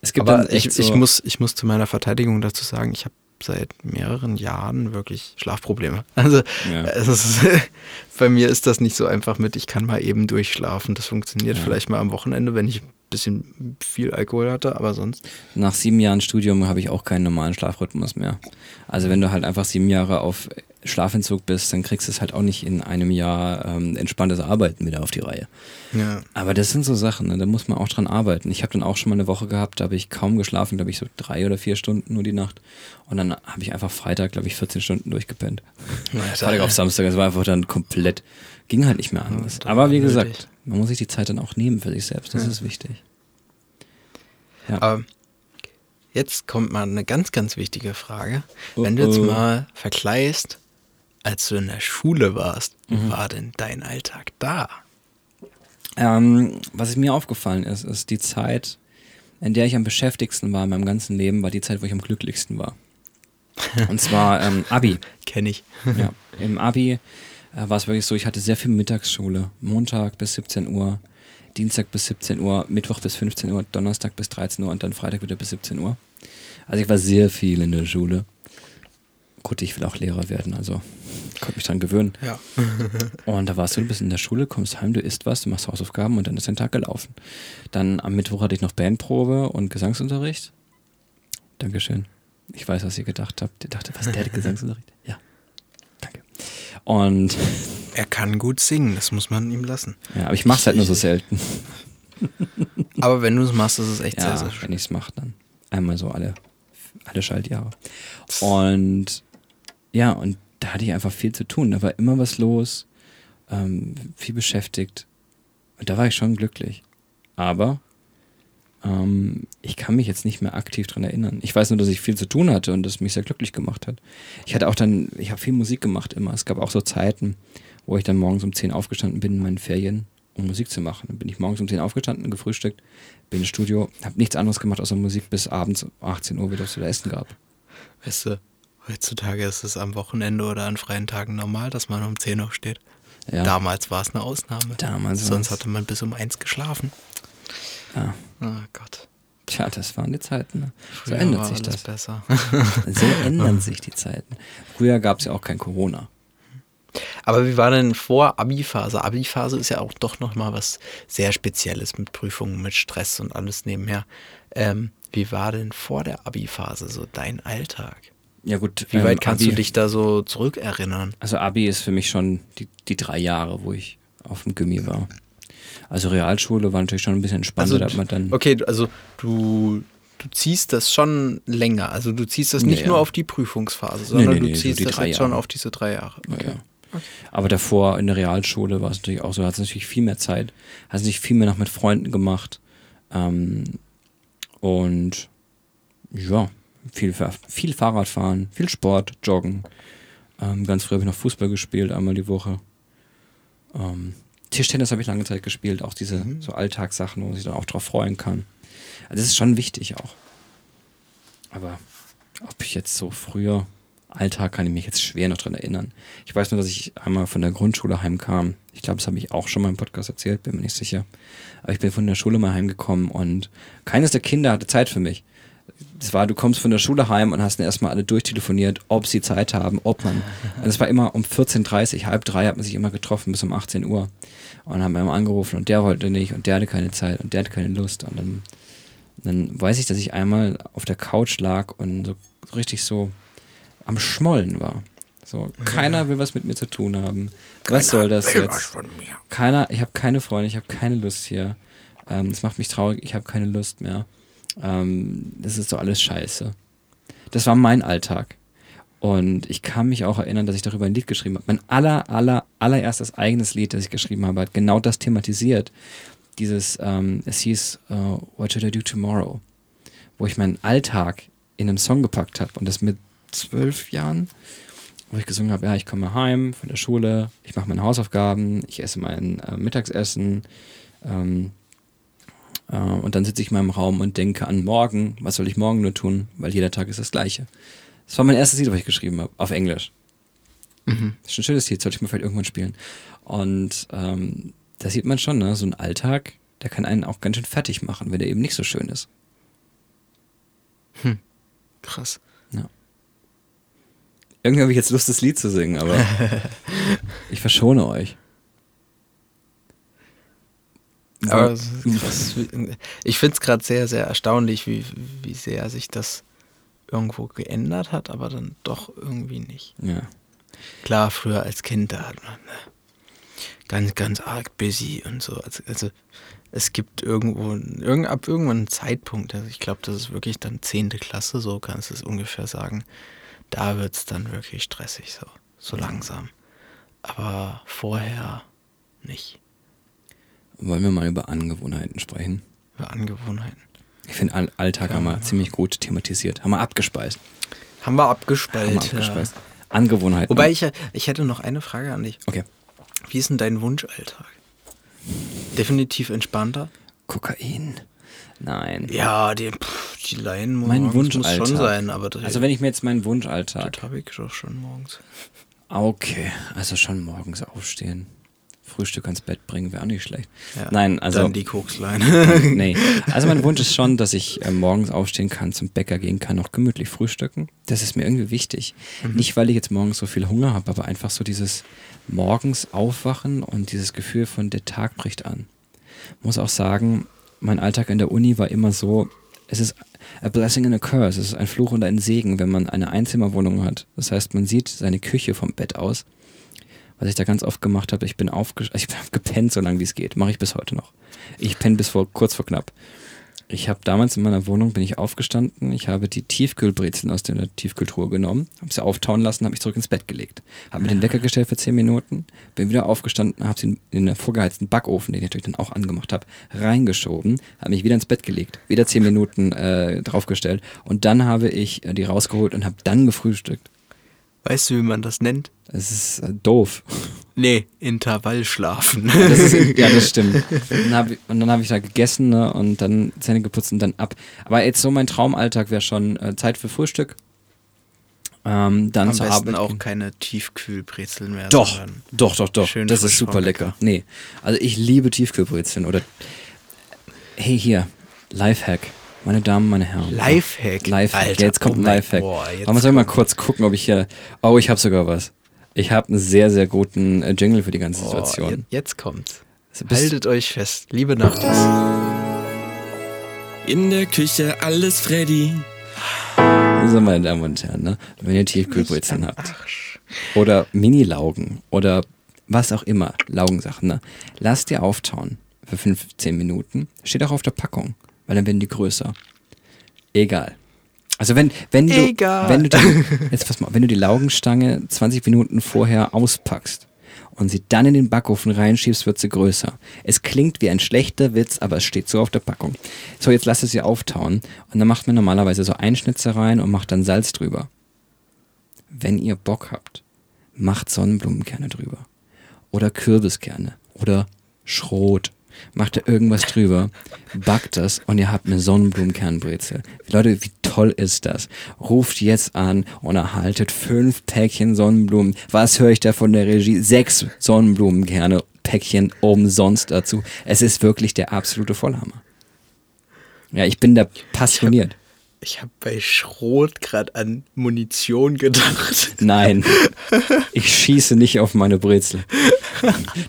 [SPEAKER 3] Es gibt
[SPEAKER 2] Aber ich,
[SPEAKER 3] so,
[SPEAKER 2] ich, muss, ich muss zu meiner Verteidigung dazu sagen, ich habe seit mehreren Jahren wirklich Schlafprobleme. Also
[SPEAKER 3] Ja.
[SPEAKER 2] ist, bei mir ist das nicht so einfach mit, ich kann mal eben durchschlafen. Das funktioniert
[SPEAKER 3] Ja.
[SPEAKER 2] vielleicht mal am Wochenende, wenn ich ein bisschen viel Alkohol hatte, aber sonst.
[SPEAKER 3] nach sieben Jahren Studium habe ich auch keinen normalen Schlafrhythmus mehr. Also wenn du halt einfach sieben Jahre auf Schlafentzug bist, dann kriegst du es halt auch nicht in einem Jahr ähm, entspanntes Arbeiten wieder auf die Reihe.
[SPEAKER 2] Ja.
[SPEAKER 3] Aber das sind so Sachen, ne? da muss man auch dran arbeiten. Ich habe dann auch schon mal eine Woche gehabt, da habe ich kaum geschlafen, glaube ich so drei oder vier Stunden nur die Nacht. Und dann habe ich einfach Freitag, glaube ich, 14 Stunden durchgepennt. Freitag auf Samstag, das war einfach dann komplett, ging halt nicht mehr anders.
[SPEAKER 2] das
[SPEAKER 3] Aber wie gesagt,
[SPEAKER 2] nötig.
[SPEAKER 3] man muss sich die Zeit dann auch nehmen für sich selbst, das ist wichtig. Ja.
[SPEAKER 2] Aber jetzt kommt mal eine ganz, ganz wichtige Frage. Wenn du jetzt mal vergleichst, als du in der Schule warst,
[SPEAKER 3] Mhm.
[SPEAKER 2] war denn dein Alltag da?
[SPEAKER 3] Ähm, was mir aufgefallen ist, ist die Zeit, in der ich am beschäftigsten war in meinem ganzen Leben, war die Zeit, wo ich am glücklichsten war. Und zwar ähm, Abi.
[SPEAKER 2] Kenne ich.
[SPEAKER 3] Ja, Im Abi äh, war es wirklich so, ich hatte sehr viel Mittagsschule. Montag bis 17 Uhr, Dienstag bis 17 Uhr, Mittwoch bis 15 Uhr, Donnerstag bis 13 Uhr und dann Freitag wieder bis 17 Uhr. Also ich war sehr viel in der Schule. Gut, ich will auch Lehrer werden, also konnte mich dran gewöhnen.
[SPEAKER 2] Ja.
[SPEAKER 3] Und da warst du, du bist in der Schule, kommst heim, du isst was, du machst Hausaufgaben und dann ist dein Tag gelaufen. Dann am Mittwoch hatte ich noch Bandprobe und Gesangsunterricht. Dankeschön. Ich weiß, was ihr gedacht habt. Ihr dachtet, was, der hat Gesangsunterricht? Ja. Danke. Und,
[SPEAKER 2] Er kann gut singen, das muss man ihm lassen.
[SPEAKER 3] ja, aber ich mach's halt nur so selten.
[SPEAKER 2] Aber wenn du es machst, ist es echt
[SPEAKER 3] Ja,
[SPEAKER 2] sehr, sehr
[SPEAKER 3] wenn
[SPEAKER 2] schön.
[SPEAKER 3] ich's mache, dann einmal so alle, alle Schaltjahre. Und ja, und da hatte ich einfach viel zu tun. Da war immer was los, ähm, viel beschäftigt. Und da war ich schon glücklich. Aber ähm, ich kann mich jetzt nicht mehr aktiv dran erinnern. Ich weiß nur, dass ich viel zu tun hatte und das mich sehr glücklich gemacht hat. Ich hatte auch dann, ich habe viel Musik gemacht immer. Es gab auch so Zeiten, wo ich dann morgens um 10 aufgestanden bin in meinen Ferien, um Musik zu machen. Dann bin ich morgens um 10 aufgestanden, gefrühstückt, bin ins Studio, habe nichts anderes gemacht außer Musik bis abends um 18 Uhr wieder zu Essen gab.
[SPEAKER 2] Weißt du, heutzutage ist es am Wochenende oder an freien Tagen normal, dass man um 10 Uhr steht.
[SPEAKER 3] Ja.
[SPEAKER 2] Damals war es eine Ausnahme.
[SPEAKER 3] Damals
[SPEAKER 2] Sonst hatte man bis um eins geschlafen.
[SPEAKER 3] Ja.
[SPEAKER 2] Oh Gott.
[SPEAKER 3] Tja, das waren die Zeiten. Ne? So ändert sich das.
[SPEAKER 2] besser.
[SPEAKER 3] So ändern sich die Zeiten. Früher gab es ja auch kein Corona.
[SPEAKER 2] Aber wie war denn vor Abi-Phase? Abi-Phase ist ja auch doch nochmal was sehr Spezielles mit Prüfungen, mit Stress und alles nebenher. Ähm, wie war denn vor der Abi-Phase so dein Alltag?
[SPEAKER 3] Ja gut,
[SPEAKER 2] Wie
[SPEAKER 3] ähm,
[SPEAKER 2] weit kannst
[SPEAKER 3] Abi,
[SPEAKER 2] du dich da so zurückerinnern?
[SPEAKER 3] Also Abi ist für mich schon die, die drei Jahre, wo ich auf dem Gimmi war. Also Realschule war natürlich schon ein bisschen entspannter, da hat man dann.
[SPEAKER 2] okay, also du, du ziehst das schon länger. Also du ziehst das nicht
[SPEAKER 3] Ja,
[SPEAKER 2] nur
[SPEAKER 3] ja.
[SPEAKER 2] auf die Prüfungsphase, sondern
[SPEAKER 3] nee, nee,
[SPEAKER 2] du
[SPEAKER 3] so
[SPEAKER 2] ziehst
[SPEAKER 3] die
[SPEAKER 2] das jetzt schon auf diese drei Jahre.
[SPEAKER 3] Ja, ja. Aber davor in der Realschule war es natürlich auch so, hat es natürlich viel mehr Zeit, hat sich viel mehr noch mit Freunden gemacht. Ähm, und ja, viel, viel Fahrradfahren, viel Sport, Joggen. Ähm, ganz früh habe ich noch Fußball gespielt, einmal die Woche. Ähm, Tischtennis habe ich lange Zeit gespielt, auch diese so Alltagssachen, wo man sich dann auch drauf freuen kann. Also das ist schon wichtig auch. Aber ob ich jetzt so früher, Alltag kann ich mich jetzt schwer noch dran erinnern. Ich weiß nur, dass ich einmal von der Grundschule heimkam. Ich glaube, das habe ich auch schon mal im Podcast erzählt, bin mir nicht sicher. Aber ich bin von der Schule mal heimgekommen und keines der Kinder hatte Zeit für mich. Das war, du kommst von der Schule heim und hast dann erstmal alle durchtelefoniert, ob sie Zeit haben, ob man. Und es war immer um 14.30 halb drei hat man sich immer getroffen bis um 18 Uhr. Und dann haben wir immer angerufen und der wollte nicht und der hatte keine Zeit und der hatte keine Lust. Und dann, dann weiß ich, dass ich einmal auf der Couch lag und so richtig so am Schmollen war. So, keiner will was mit mir zu tun haben. was soll das jetzt? Keiner, ich habe keine Freunde, ich habe keine Lust hier. Ähm, das macht mich traurig, ich habe keine Lust mehr. Ähm, das ist so alles scheiße. Das war mein Alltag. Und ich kann mich auch erinnern, dass ich darüber ein Lied geschrieben habe. Mein aller, aller, allererstes eigenes Lied, das ich geschrieben habe, hat genau das thematisiert. Dieses, ähm, es hieß uh, What Should I Do Tomorrow? Wo ich meinen Alltag in einen Song gepackt habe. Und das mit zwölf Jahren, wo ich gesungen habe, ja, ich komme heim von der Schule, ich mache meine Hausaufgaben, ich esse mein äh, Mittagsessen, ähm, äh, und dann sitze ich in meinem Raum und denke an morgen, was soll ich morgen nur tun, weil jeder Tag ist das gleiche. Das war mein erstes Lied, was ich geschrieben habe, auf Englisch. Mhm. Das ist ein schönes Lied, sollte ich mir vielleicht irgendwann spielen. Und ähm, da sieht man schon, ne, so ein Alltag, der kann einen auch ganz schön fertig machen, wenn der eben nicht so schön ist.
[SPEAKER 2] Hm. Krass.
[SPEAKER 3] Ja. Irgendwie habe ich jetzt Lust, das Lied zu singen, aber ich verschone euch.
[SPEAKER 2] Aber ich finde es gerade sehr, sehr erstaunlich, wie, wie sehr sich das irgendwo geändert hat, aber dann doch irgendwie nicht.
[SPEAKER 3] Ja.
[SPEAKER 2] Klar, früher als Kind, da hat man ne, ganz, ganz arg busy und so. Also, also es gibt irgendwo, irgend, ab irgendwann einen Zeitpunkt, also ich glaube, das ist wirklich dann zehnte Klasse, so kannst du es ungefähr sagen. Da wird es dann wirklich stressig, so, so langsam. Aber vorher nicht.
[SPEAKER 3] Wollen wir mal über Angewohnheiten sprechen?
[SPEAKER 2] Über Angewohnheiten.
[SPEAKER 3] Ich finde, Alltag ja, haben wir ja. ziemlich gut thematisiert. Haben wir abgespeist.
[SPEAKER 2] Haben wir abgespeist. Haben wir
[SPEAKER 3] abgespeist. Ja. Angewohnheiten.
[SPEAKER 2] Wobei ich, ich hätte noch eine Frage an dich.
[SPEAKER 3] Okay.
[SPEAKER 2] Wie ist denn dein Wunschalltag? Definitiv entspannter?
[SPEAKER 3] Kokain. Nein.
[SPEAKER 2] Ja, die, pff, die Laien
[SPEAKER 3] mein
[SPEAKER 2] muss schon sein. Aber
[SPEAKER 3] also wenn ich mir jetzt meinen Wunschalltag...
[SPEAKER 2] Das habe ich doch schon morgens.
[SPEAKER 3] Okay, also schon morgens aufstehen. Frühstück ans Bett bringen wäre auch nicht schlecht.
[SPEAKER 2] Ja,
[SPEAKER 3] Nein, also.
[SPEAKER 2] Dann die Koksleine.
[SPEAKER 3] nee. Also mein Wunsch ist schon, dass ich äh, morgens aufstehen kann, zum Bäcker gehen kann, noch gemütlich frühstücken. Das ist mir irgendwie wichtig. Mhm. Nicht, weil ich jetzt morgens so viel Hunger habe, aber einfach so dieses morgens aufwachen und dieses Gefühl von der Tag bricht an. Muss auch sagen, mein Alltag in der Uni war immer so, es ist a blessing and a curse. Es ist ein Fluch und ein Segen, wenn man eine Einzimmerwohnung hat. Das heißt, man sieht seine Küche vom Bett aus was ich da ganz oft gemacht habe, ich bin aufgepennt, ich bin gepennt, so lange wie es geht. Mache ich bis heute noch. Ich penne bis vor kurz vor knapp. Ich habe damals in meiner Wohnung bin ich aufgestanden, ich habe die Tiefkühlbrezeln aus der Tiefkühltruhe genommen, habe sie auftauen lassen, habe mich zurück ins Bett gelegt, habe mir den Wecker gestellt für 10 Minuten, bin wieder aufgestanden, habe sie in den vorgeheizten Backofen, den ich natürlich dann auch angemacht habe, reingeschoben, habe mich wieder ins Bett gelegt, wieder 10 Minuten äh, draufgestellt und dann habe ich äh, die rausgeholt und habe dann gefrühstückt.
[SPEAKER 2] Weißt du, wie man das nennt?
[SPEAKER 3] Es ist äh, doof.
[SPEAKER 2] Nee, Intervallschlafen.
[SPEAKER 3] Ja, das, ist, ja, das stimmt. Und, hab, und dann habe ich da gegessen ne, und dann Zähne geputzt und dann ab. Aber jetzt so mein Traumalltag wäre schon äh, Zeit für Frühstück. Ähm, dann
[SPEAKER 2] Am
[SPEAKER 3] zur
[SPEAKER 2] besten
[SPEAKER 3] Arbeit.
[SPEAKER 2] auch
[SPEAKER 3] gehen.
[SPEAKER 2] keine Tiefkühlbrezeln mehr.
[SPEAKER 3] Doch, doch, doch, doch.
[SPEAKER 2] schön
[SPEAKER 3] Das ist super lecker. Nee, also ich liebe Tiefkühlbrezeln oder hey hier, Lifehack. Meine Damen, meine Herren.
[SPEAKER 2] Lifehack.
[SPEAKER 3] Lifehack.
[SPEAKER 2] Alter,
[SPEAKER 3] Ja, jetzt kommt
[SPEAKER 2] oh
[SPEAKER 3] ein Lifehack.
[SPEAKER 2] boah, jetzt
[SPEAKER 3] Aber man soll mal kurz gucken, ob ich hier. Oh, ich habe sogar was. Ich habe einen sehr, sehr guten äh, Jingle für die ganze
[SPEAKER 2] Oh,
[SPEAKER 3] Situation.
[SPEAKER 2] je- jetzt kommt's.
[SPEAKER 3] Also
[SPEAKER 2] Haltet euch fest, liebe Nachtis.
[SPEAKER 1] In der Küche alles Freddy.
[SPEAKER 3] So, meine Damen und Herren, ne? wenn ihr Tiefkühlbrezeln habt oder Mini-Laugen oder was auch immer, Laugensachen, ne? lasst ihr auftauen für 15 Minuten. Steht auch auf der Packung, weil dann werden die größer. Egal. Also wenn, wenn du,
[SPEAKER 2] Egal.
[SPEAKER 3] wenn du die, jetzt pass mal, wenn du die Laugenstange 20 Minuten vorher auspackst und sie dann in den Backofen reinschiebst, wird sie größer. Es klingt wie ein schlechter Witz, aber es steht so auf der Packung. So, jetzt lass es sie auftauen und dann macht man normalerweise so Einschnitze rein und macht dann Salz drüber. Wenn ihr Bock habt, macht Sonnenblumenkerne drüber. Oder Kürbiskerne. Oder Schrot macht da irgendwas drüber, backt das und ihr habt eine Sonnenblumenkernbrezel. Leute, wie toll ist das? Ruft jetzt an und erhaltet fünf Päckchen Sonnenblumen. Was höre ich da von der Regie? Sechs Sonnenblumenkerne Päckchen umsonst dazu. Es ist wirklich der absolute Vollhammer. Ja, ich bin da passioniert.
[SPEAKER 2] Ich habe bei Schrot gerade an Munition gedacht.
[SPEAKER 3] Nein, ich schieße nicht auf meine Brezel.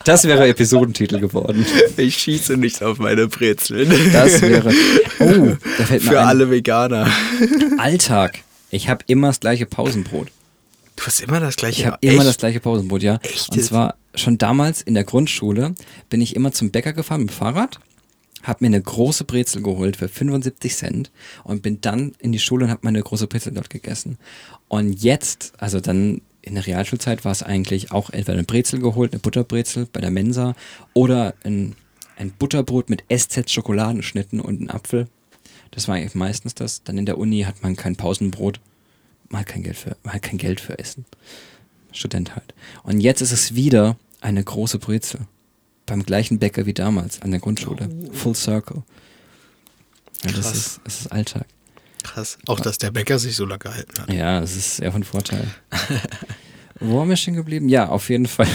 [SPEAKER 3] Das wäre Episodentitel geworden.
[SPEAKER 2] Ich schieße nicht auf meine Brezeln.
[SPEAKER 3] Das wäre. Oh, da fällt mir
[SPEAKER 2] Für
[SPEAKER 3] ein.
[SPEAKER 2] alle Veganer.
[SPEAKER 3] Alltag. Ich habe immer das gleiche Pausenbrot.
[SPEAKER 2] Du hast immer das gleiche.
[SPEAKER 3] Ich habe immer das gleiche Pausenbrot, ja.
[SPEAKER 2] Echt
[SPEAKER 3] Und zwar schon damals in der Grundschule bin ich immer zum Bäcker gefahren mit dem Fahrrad, habe mir eine große Brezel geholt für 75 Cent und bin dann in die Schule und habe meine große Brezel dort gegessen. Und jetzt, also dann in der Realschulzeit war es eigentlich auch entweder eine Brezel geholt, eine Butterbrezel bei der Mensa oder ein, ein Butterbrot mit SZ-Schokoladenschnitten und einen Apfel. Das war eigentlich meistens das. Dann in der Uni hat man kein Pausenbrot, hat kein Geld für, hat kein Geld für Essen. Student halt. Und jetzt ist es wieder eine große Brezel. Beim gleichen Bäcker wie damals an der Grundschule. Full Circle. Ja, das ist, das ist Alltag.
[SPEAKER 2] Krass. Auch, dass der Bäcker sich so lange gehalten hat.
[SPEAKER 3] Ja, das ist sehr von Vorteil. Wo haben wir stehen geblieben? Ja, auf jeden Fall.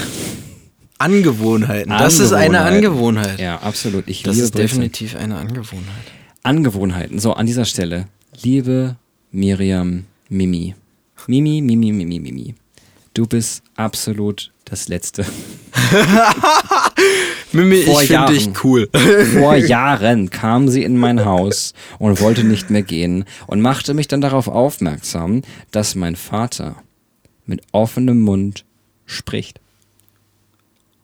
[SPEAKER 2] Angewohnheiten. Das ist eine
[SPEAKER 3] Angewohnheiten.
[SPEAKER 2] Angewohnheit.
[SPEAKER 3] Ja, absolut. Ich
[SPEAKER 2] Das
[SPEAKER 3] liebe
[SPEAKER 2] ist
[SPEAKER 3] Brezeln.
[SPEAKER 2] definitiv eine Angewohnheit.
[SPEAKER 3] Angewohnheiten. So, an dieser Stelle. Liebe Miriam Mimi. Mimi, Mimi, Mimi, Mimi. Du bist absolut das Letzte.
[SPEAKER 2] Mimi,
[SPEAKER 3] Vor
[SPEAKER 2] ich finde dich cool.
[SPEAKER 3] Vor Jahren kam sie in mein Haus und wollte nicht mehr gehen und machte mich dann darauf aufmerksam, dass mein Vater mit offenem Mund spricht.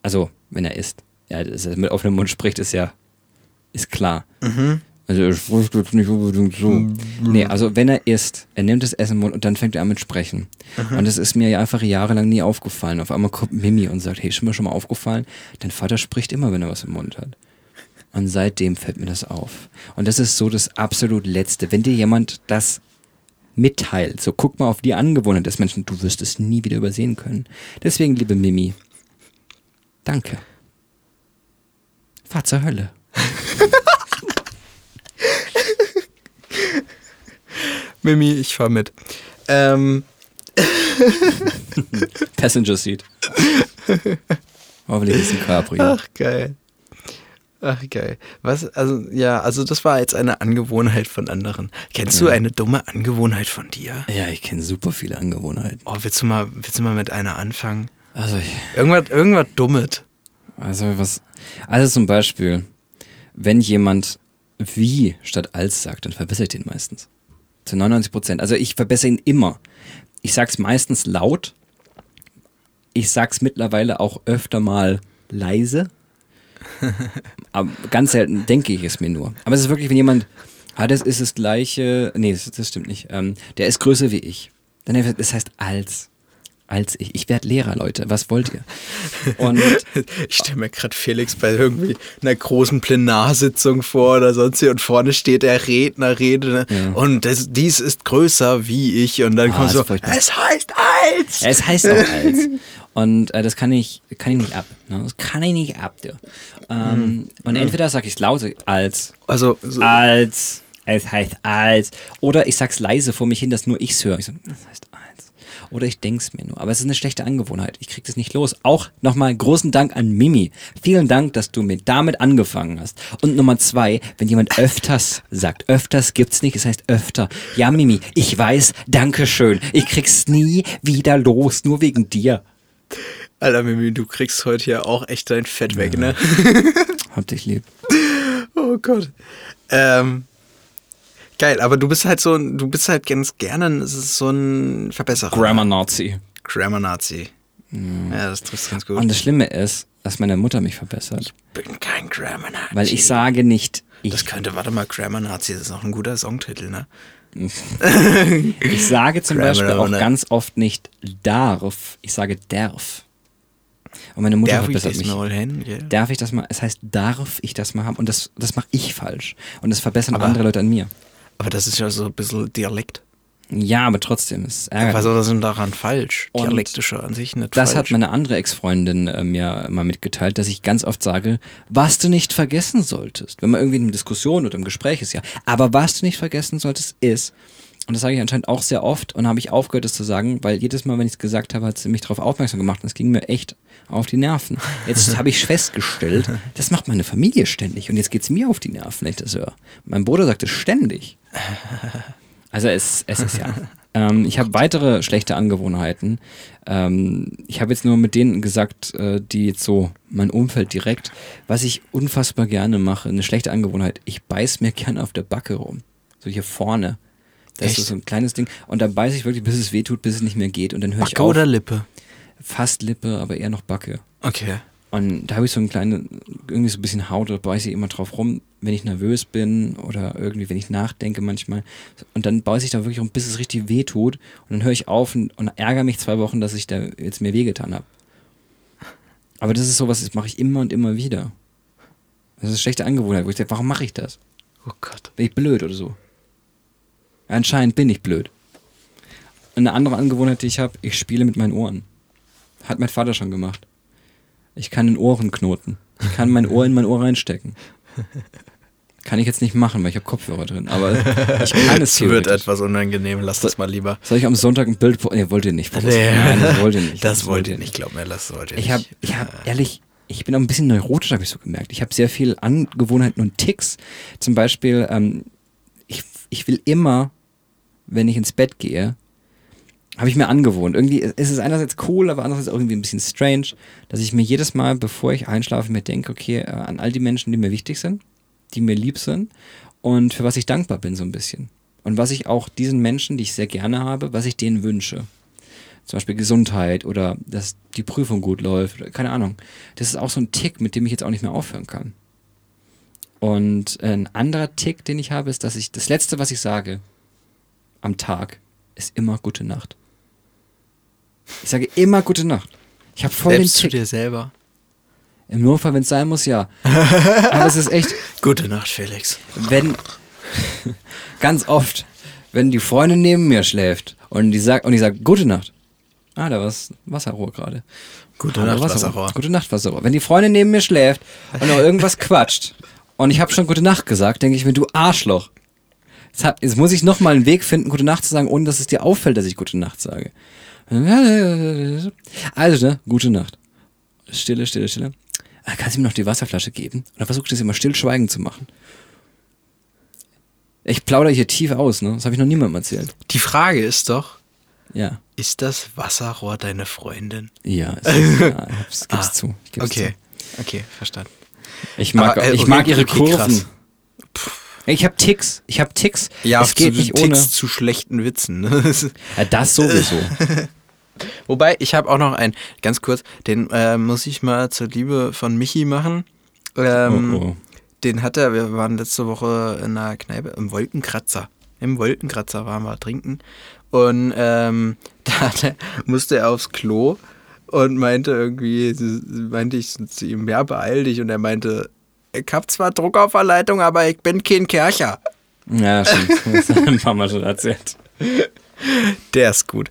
[SPEAKER 3] Also, wenn er isst. Ja, mit offenem Mund spricht, ist ja, ist klar. Also, er spricht jetzt nicht unbedingt so. Nee, also, wenn er isst, er nimmt das Essen im Mund und dann fängt er an mit Sprechen. Und das ist mir ja einfach jahrelang nie aufgefallen. Auf einmal kommt Mimi und sagt, hey, ist mir schon mal aufgefallen? Dein Vater spricht immer, wenn er was im Mund hat. Und seitdem fällt mir das auf. Und das ist so das absolut Letzte. Wenn dir jemand das mitteilt, so guck mal auf die Angewohnheit des Menschen, du wirst es nie wieder übersehen können. Deswegen, liebe Mimi, danke. Fahr zur Hölle.
[SPEAKER 2] Mimi, ich fahr mit. Ähm,
[SPEAKER 3] Passenger Seat. Hoffentlich ist ein Cabrio.
[SPEAKER 2] ach, geil. Ach, geil. Was, also, ja, also das war jetzt eine Angewohnheit von anderen. Kennst du eine dumme Angewohnheit von dir?
[SPEAKER 3] Ja, ich kenne super viele Angewohnheiten.
[SPEAKER 2] Oh, willst du mal, willst du mal mit einer anfangen?
[SPEAKER 3] Also, ich,
[SPEAKER 2] Irgendwas, irgendwas Dummes.
[SPEAKER 3] also was, also zum Beispiel, wenn jemand wie statt als sagt, dann verbessere ich den meistens. Zu 99 Prozent. Also ich verbessere ihn immer. Ich sag's meistens laut. Ich sag's mittlerweile auch öfter mal leise. Aber ganz selten denke ich es mir nur. Aber es ist wirklich, wenn jemand, ah, das ist das gleiche, nee, das, das stimmt nicht. Ähm, der ist größer wie ich. Dann heißt das heißt als. Als ich. Ich werde Lehrer, Leute. Was wollt ihr? Und
[SPEAKER 2] Ich stelle mir gerade Felix bei irgendwie einer großen Plenarsitzung vor oder sonst wie und vorne steht der Redner, redet
[SPEAKER 3] Ja.
[SPEAKER 2] und das, dies ist größer wie ich und dann
[SPEAKER 3] Ah,
[SPEAKER 2] kommt so, es heißt als.
[SPEAKER 3] Es heißt auch als. Und äh, das kann ich, kann ich nicht ab. Ne? Das kann ich nicht ab. Du. Ähm, Und entweder sage ich es laut als,
[SPEAKER 2] Also, so,
[SPEAKER 3] als, es heißt als. Oder ich sag's leise vor mich hin, dass nur ich's höre. Ich so, das heißt. Oder ich denk's mir nur. Aber es ist eine schlechte Angewohnheit. Ich krieg das nicht los. Auch nochmal großen Dank an Mimi. Vielen Dank, dass du mir damit angefangen hast. Und Nummer zwei, wenn jemand öfters sagt, öfters gibt's nicht, es heißt öfter. Ja, Mimi, ich weiß, danke schön. Ich krieg's nie wieder los, nur wegen dir.
[SPEAKER 2] Alter Mimi, du kriegst heute ja auch echt dein Fett weg, ne?
[SPEAKER 3] Hab dich lieb.
[SPEAKER 2] Oh Gott. Ähm, geil, aber du bist halt so ein, du bist halt ganz gerne so ein Verbesserer.
[SPEAKER 3] Grammar Nazi.
[SPEAKER 2] Grammar Nazi. Ja, das trifft ganz gut.
[SPEAKER 3] Und das Schlimme ist, dass meine Mutter mich verbessert.
[SPEAKER 2] bin kein Grammar Nazi.
[SPEAKER 3] Weil ich sage nicht, ich,
[SPEAKER 2] Das könnte, warte mal, Grammar Nazi, das ist auch ein guter Songtitel, ne?
[SPEAKER 3] ich sage zum
[SPEAKER 2] Grammar
[SPEAKER 3] Beispiel auch ganz oft nicht darf, ich sage darf. Und meine Mutter
[SPEAKER 2] Darf ich
[SPEAKER 3] verbessert
[SPEAKER 2] das
[SPEAKER 3] mich.
[SPEAKER 2] mal hin? gell?
[SPEAKER 3] Darf ich das mal, es heißt, darf ich das mal haben? Und das, das mache ich falsch. Und das verbessern
[SPEAKER 2] Aber-
[SPEAKER 3] andere Leute an mir.
[SPEAKER 2] Aber das ist ja so ein bisschen Dialekt.
[SPEAKER 3] Ja, aber trotzdem, es ärgert
[SPEAKER 2] Was ist denn daran falsch?
[SPEAKER 3] Und
[SPEAKER 2] Dialektische an sich nicht
[SPEAKER 3] Das
[SPEAKER 2] falsch.
[SPEAKER 3] hat meine andere Ex-Freundin äh, mir mal mitgeteilt, dass ich ganz oft sage, was du nicht vergessen solltest. Wenn man irgendwie in einer Diskussion oder im Gespräch ist, ja. Aber was du nicht vergessen solltest, ist, und das sage ich anscheinend auch sehr oft und habe ich aufgehört, das zu sagen, weil jedes Mal, wenn ich es gesagt habe, hat sie mich darauf aufmerksam gemacht und es ging mir echt auf die Nerven. Jetzt habe ich festgestellt, das macht meine Familie ständig und jetzt geht es mir auf die Nerven, wenn ich das höre. Mein Bruder sagt es ständig. Also es, es ist ja. Ähm, ich habe weitere schlechte Angewohnheiten. Ähm, ich habe jetzt nur mit denen gesagt, äh, die jetzt so mein Umfeld direkt, was ich unfassbar gerne mache, eine schlechte Angewohnheit. Ich beiß mir gerne auf der Backe rum. So hier vorne. Das
[SPEAKER 2] Echt?
[SPEAKER 3] ist so ein kleines Ding. Und dann beiße ich wirklich, bis es weh tut, bis es nicht mehr geht. Und dann höre ich
[SPEAKER 2] Backe
[SPEAKER 3] auf.
[SPEAKER 2] oder Lippe?
[SPEAKER 3] Fast Lippe, aber eher noch Backe.
[SPEAKER 2] Okay.
[SPEAKER 3] Und da habe ich so ein kleines, irgendwie so ein bisschen Haut, da beiße ich immer drauf rum, wenn ich nervös bin oder irgendwie, wenn ich nachdenke manchmal. Und dann beiße ich da wirklich rum, bis es richtig weh tut. Und dann höre ich auf und, und ärgere mich zwei Wochen, dass ich da jetzt mir wehgetan habe. Aber das ist sowas, das mache ich immer und immer wieder. Das ist eine schlechte Angewohnheit, wo ich denke, warum mache ich das?
[SPEAKER 2] Oh Gott.
[SPEAKER 3] Bin ich blöd oder so? Anscheinend bin ich blöd. Eine andere Angewohnheit, die ich habe, ich spiele mit meinen Ohren. Hat mein Vater schon gemacht. Ich kann in Ohren knoten. Ich kann mein Ohr in mein Ohr reinstecken. Kann ich jetzt nicht machen, weil ich habe Kopfhörer drin. Aber ich kann es
[SPEAKER 2] Es wird etwas unangenehm, lass das mal lieber.
[SPEAKER 3] Soll ich am Sonntag ein Bild... Nee, wollt ihr nicht. Nein, das wollt ihr nicht.
[SPEAKER 2] Das wollt ihr nicht, glaub mir, das wollt ihr
[SPEAKER 3] Ich
[SPEAKER 2] nicht.
[SPEAKER 3] habe, ich habe ehrlich, ich bin auch ein bisschen neurotisch, habe ich so gemerkt. Ich habe sehr viel Angewohnheiten und Ticks. Zum Beispiel, ähm, ich, ich will immer, wenn ich ins Bett gehe, habe ich mir angewohnt. Irgendwie ist es einerseits cool, aber andererseits auch irgendwie ein bisschen strange, dass ich mir jedes Mal, bevor ich einschlafe, mir denke, okay, äh, an all die Menschen, die mir wichtig sind, die mir lieb sind und für was ich dankbar bin so ein bisschen. Und was ich auch diesen Menschen, die ich sehr gerne habe, was ich denen wünsche zum Beispiel Gesundheit oder dass die Prüfung gut läuft, keine Ahnung. Das ist auch so ein Tick, mit dem ich jetzt auch nicht mehr aufhören kann. Und ein anderer Tick, den ich habe, ist, dass ich das Letzte, was ich sage am Tag, ist immer gute Nacht. Ich sage immer gute Nacht. Ich habe voll
[SPEAKER 2] Selbst
[SPEAKER 3] den
[SPEAKER 2] zu
[SPEAKER 3] Tick.
[SPEAKER 2] dir selber.
[SPEAKER 3] Im Notfall, wenn es sein muss, ja. Aber es ist echt,
[SPEAKER 2] Gute Nacht, Felix.
[SPEAKER 3] wenn ganz oft, wenn die Freundin neben mir schläft und die sagt und ich sage gute Nacht. Ah, da war Wasserrohr gerade.
[SPEAKER 2] Gute
[SPEAKER 3] Ah,
[SPEAKER 2] Nacht,
[SPEAKER 3] war's
[SPEAKER 2] Wasserrohr.
[SPEAKER 3] Gute Nacht, Wasserrohr. Wenn die Freundin neben mir schläft und noch irgendwas quatscht und ich habe schon gute Nacht gesagt, denke ich mir, du Arschloch. Jetzt, hab, jetzt muss ich noch mal einen Weg finden, gute Nacht zu sagen, ohne dass es dir auffällt, dass ich gute Nacht sage. Also, ne, gute Nacht. Stille, stille, stille. Ah, Kannst du mir noch die Wasserflasche geben? Und dann versuche ich das immer stillschweigend zu machen. Ich plaudere hier tief aus, ne? Das habe ich noch niemandem erzählt.
[SPEAKER 2] Die Frage ist doch,
[SPEAKER 3] Ja.
[SPEAKER 2] ist das Wasserrohr deine Freundin?
[SPEAKER 3] Ja, es ist, ja ich gib's
[SPEAKER 2] Ah,
[SPEAKER 3] zu. Ich geb's
[SPEAKER 2] Okay, okay, verstanden.
[SPEAKER 3] Zu. Ich mag,
[SPEAKER 2] Aber, äh,
[SPEAKER 3] ich mag ihre
[SPEAKER 2] okay,
[SPEAKER 3] Kurven.
[SPEAKER 2] krass.
[SPEAKER 3] Ich habe Ticks. Ich habe Ticks.
[SPEAKER 2] Ja,
[SPEAKER 3] es geht
[SPEAKER 2] zu,
[SPEAKER 3] nicht
[SPEAKER 2] Ticks
[SPEAKER 3] ohne.
[SPEAKER 2] zu schlechten Witzen. ne?
[SPEAKER 3] Ja, das sowieso.
[SPEAKER 2] Wobei, ich habe auch noch einen, ganz kurz, den äh, muss ich mal zur Liebe von Michi machen. Ähm,
[SPEAKER 3] Oh, oh.
[SPEAKER 2] Den hat er, wir waren letzte Woche in einer Kneipe im Wolkenkratzer. Im Wolkenkratzer waren wir trinken. Und ähm, da hat er, musste er aufs Klo und meinte irgendwie, meinte ich zu ihm, ja, beeil dich. Und er meinte, ich hab zwar Druck auf der Leitung, aber ich bin kein Kercher.
[SPEAKER 3] Ja, stimmt. Das hat er ein paar Mal schon erzählt.
[SPEAKER 2] Der ist gut.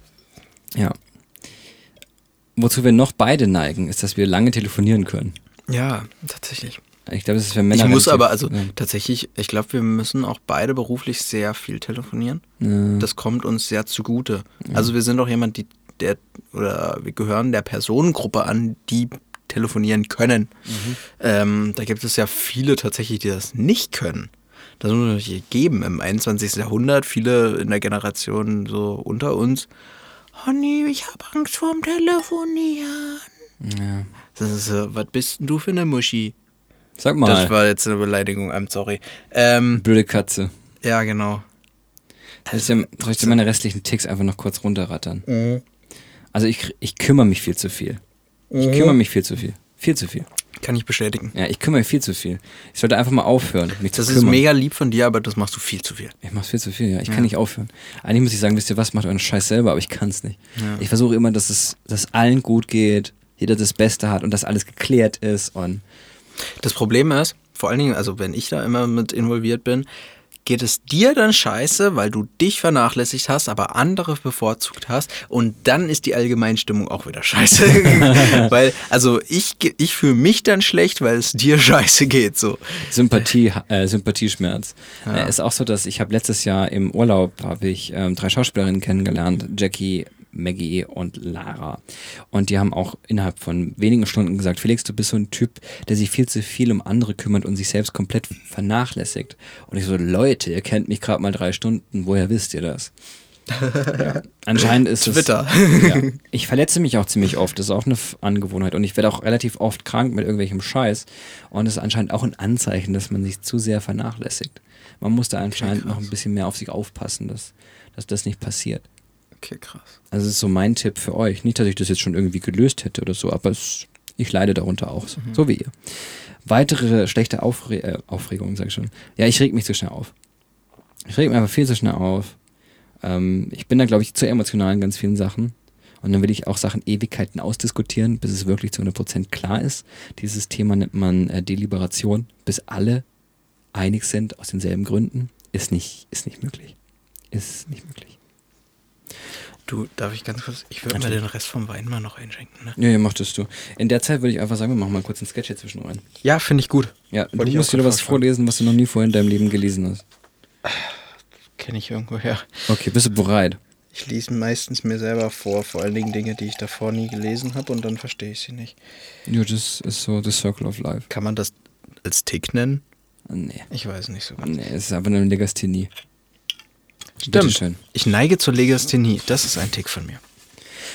[SPEAKER 3] Ja. Wozu wir noch beide neigen, ist, dass wir lange telefonieren können.
[SPEAKER 2] Ja, tatsächlich.
[SPEAKER 3] Ich glaube, das ist für Männer.
[SPEAKER 2] Ich muss aber, also
[SPEAKER 3] ja.
[SPEAKER 2] tatsächlich, ich glaube, wir müssen auch beide beruflich sehr viel telefonieren.
[SPEAKER 3] Ja.
[SPEAKER 2] Das kommt uns sehr zugute. Also wir sind auch jemand, die, der, oder wir gehören der Personengruppe an, die telefonieren können. Ähm, da gibt es ja viele tatsächlich, die das nicht können. Das muss es natürlich geben im 21. Jahrhundert. Viele in der Generation so unter uns. Nee, ich habe Angst vorm Telefonieren.
[SPEAKER 3] ja.
[SPEAKER 2] Das ist so, was bist denn du für eine Muschi?
[SPEAKER 3] Sag mal,
[SPEAKER 2] Das war jetzt eine Beleidigung, I'm sorry. Ähm,
[SPEAKER 3] blöde Katze.
[SPEAKER 2] ja, genau.
[SPEAKER 3] Soll ich, dir, soll ich dir meine restlichen Ticks einfach noch kurz runterrattern?
[SPEAKER 2] Mhm.
[SPEAKER 3] Also ich, ich kümmere mich viel zu viel. Ich kümmere mich viel zu viel. Viel zu viel.
[SPEAKER 2] Kann ich bestätigen.
[SPEAKER 3] Ja, ich kümmere mich viel zu viel. Ich sollte einfach mal aufhören, mich
[SPEAKER 2] Das
[SPEAKER 3] zu
[SPEAKER 2] ist
[SPEAKER 3] kümmern.
[SPEAKER 2] mega lieb von dir, aber das machst du viel zu viel.
[SPEAKER 3] Ich mach's viel zu viel, ja. Ich kann nicht aufhören. Eigentlich muss ich sagen, wisst ihr was, macht euren Scheiß selber, aber ich kann's nicht.
[SPEAKER 2] Ja.
[SPEAKER 3] Ich versuche immer, dass es dass allen gut geht, jeder das Beste hat und dass alles geklärt ist und
[SPEAKER 2] Das Problem ist, vor allen Dingen, also wenn ich da immer mit involviert bin, geht es dir dann scheiße, weil du dich vernachlässigt hast, aber andere bevorzugt hast und dann ist die Allgemeinstimmung auch wieder scheiße. weil, also ich, ich fühle mich dann schlecht, weil es dir scheiße geht. So.
[SPEAKER 3] Sympathie, äh, Sympathieschmerz. Ja. Äh, ist auch so, dass ich habe letztes Jahr im Urlaub habe ich ähm, drei Schauspielerinnen kennengelernt, Jackie, Maggie und Lara. Und die haben auch innerhalb von wenigen Stunden gesagt, Felix, du bist so ein Typ, der sich viel zu viel um andere kümmert und sich selbst komplett vernachlässigt. Und ich so, Leute, ihr kennt mich gerade mal drei Stunden, woher wisst ihr das? ja. Anscheinend ist
[SPEAKER 2] Twitter.
[SPEAKER 3] es. Ja. Ich verletze mich auch ziemlich oft, das ist auch eine Angewohnheit. Und ich werde auch relativ oft krank mit irgendwelchem Scheiß. Und es ist anscheinend auch ein Anzeichen, dass man sich zu sehr vernachlässigt. Man muss da anscheinend okay, noch ein bisschen mehr auf sich aufpassen, dass, dass das nicht passiert.
[SPEAKER 2] Okay, krass.
[SPEAKER 3] Also das ist so mein Tipp für euch. Nicht, dass ich das jetzt schon irgendwie gelöst hätte oder so, aber es, ich leide darunter auch, mhm. so wie ihr. Weitere schlechte Aufre äh, Aufregungen, sag ich schon. Ja, ich reg mich zu schnell auf. Ich reg mich einfach viel zu schnell auf. Ähm, ich bin da, glaube ich, zu emotional in ganz vielen Sachen. Und dann will ich auch Sachen Ewigkeiten ausdiskutieren, bis es wirklich zu 100% klar ist. Dieses Thema nennt man äh, Deliberation, bis alle einig sind aus denselben Gründen. Ist nicht, ist nicht möglich. Ist nicht möglich.
[SPEAKER 2] Du, darf ich ganz kurz, ich würde mir den Rest vom Wein mal noch einschenken. Ne?
[SPEAKER 3] Ja, ja, machtest du. In der Zeit würde ich einfach sagen, wir machen mal kurz einen Sketch hier zwischen rein.
[SPEAKER 2] Ja, finde ich gut.
[SPEAKER 3] Ja, Wollte du musst wieder was vorlesen, was du noch nie vorher in deinem Leben gelesen hast.
[SPEAKER 2] Kenne ich irgendwo her.
[SPEAKER 3] Okay, bist du bereit?
[SPEAKER 2] Ich lese meistens mir selber vor, vor allen Dingen Dinge, die ich davor nie gelesen habe und dann verstehe ich sie nicht.
[SPEAKER 3] Ja, das ist so the circle of life.
[SPEAKER 2] Kann man das als Tick nennen?
[SPEAKER 3] Nee.
[SPEAKER 2] Ich weiß nicht so
[SPEAKER 3] ganz. Nee, es ist einfach eine Legasthenie.
[SPEAKER 2] Stimmt. Ich neige zur Legasthenie. Das ist ein Tick von mir.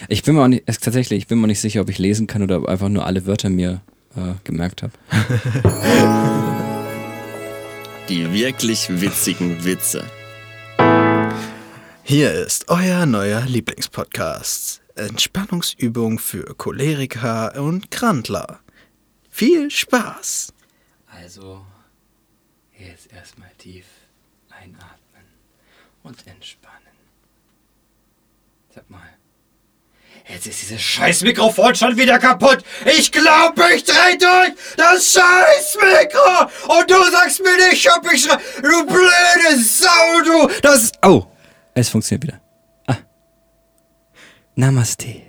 [SPEAKER 3] Ich bin mir auch nicht, tatsächlich, ich bin mir nicht sicher, ob ich lesen kann oder einfach nur alle Wörter mir äh, gemerkt habe.
[SPEAKER 1] Die wirklich witzigen Witze.
[SPEAKER 2] Hier ist euer neuer Lieblingspodcast. Entspannungsübung für Choleriker und Krantler. Viel Spaß!
[SPEAKER 3] Also, jetzt erstmal tief einatmen und entspannen. Sag mal. Jetzt ist dieses scheiß Mikrofon schon wieder kaputt. Ich glaube, ich dreh durch das scheiß Mikro. Und du sagst mir nicht, ob ich schrei. Du blöde Sau, du. Das. Oh, es funktioniert wieder. Ah. Namaste.
[SPEAKER 2] Namaste.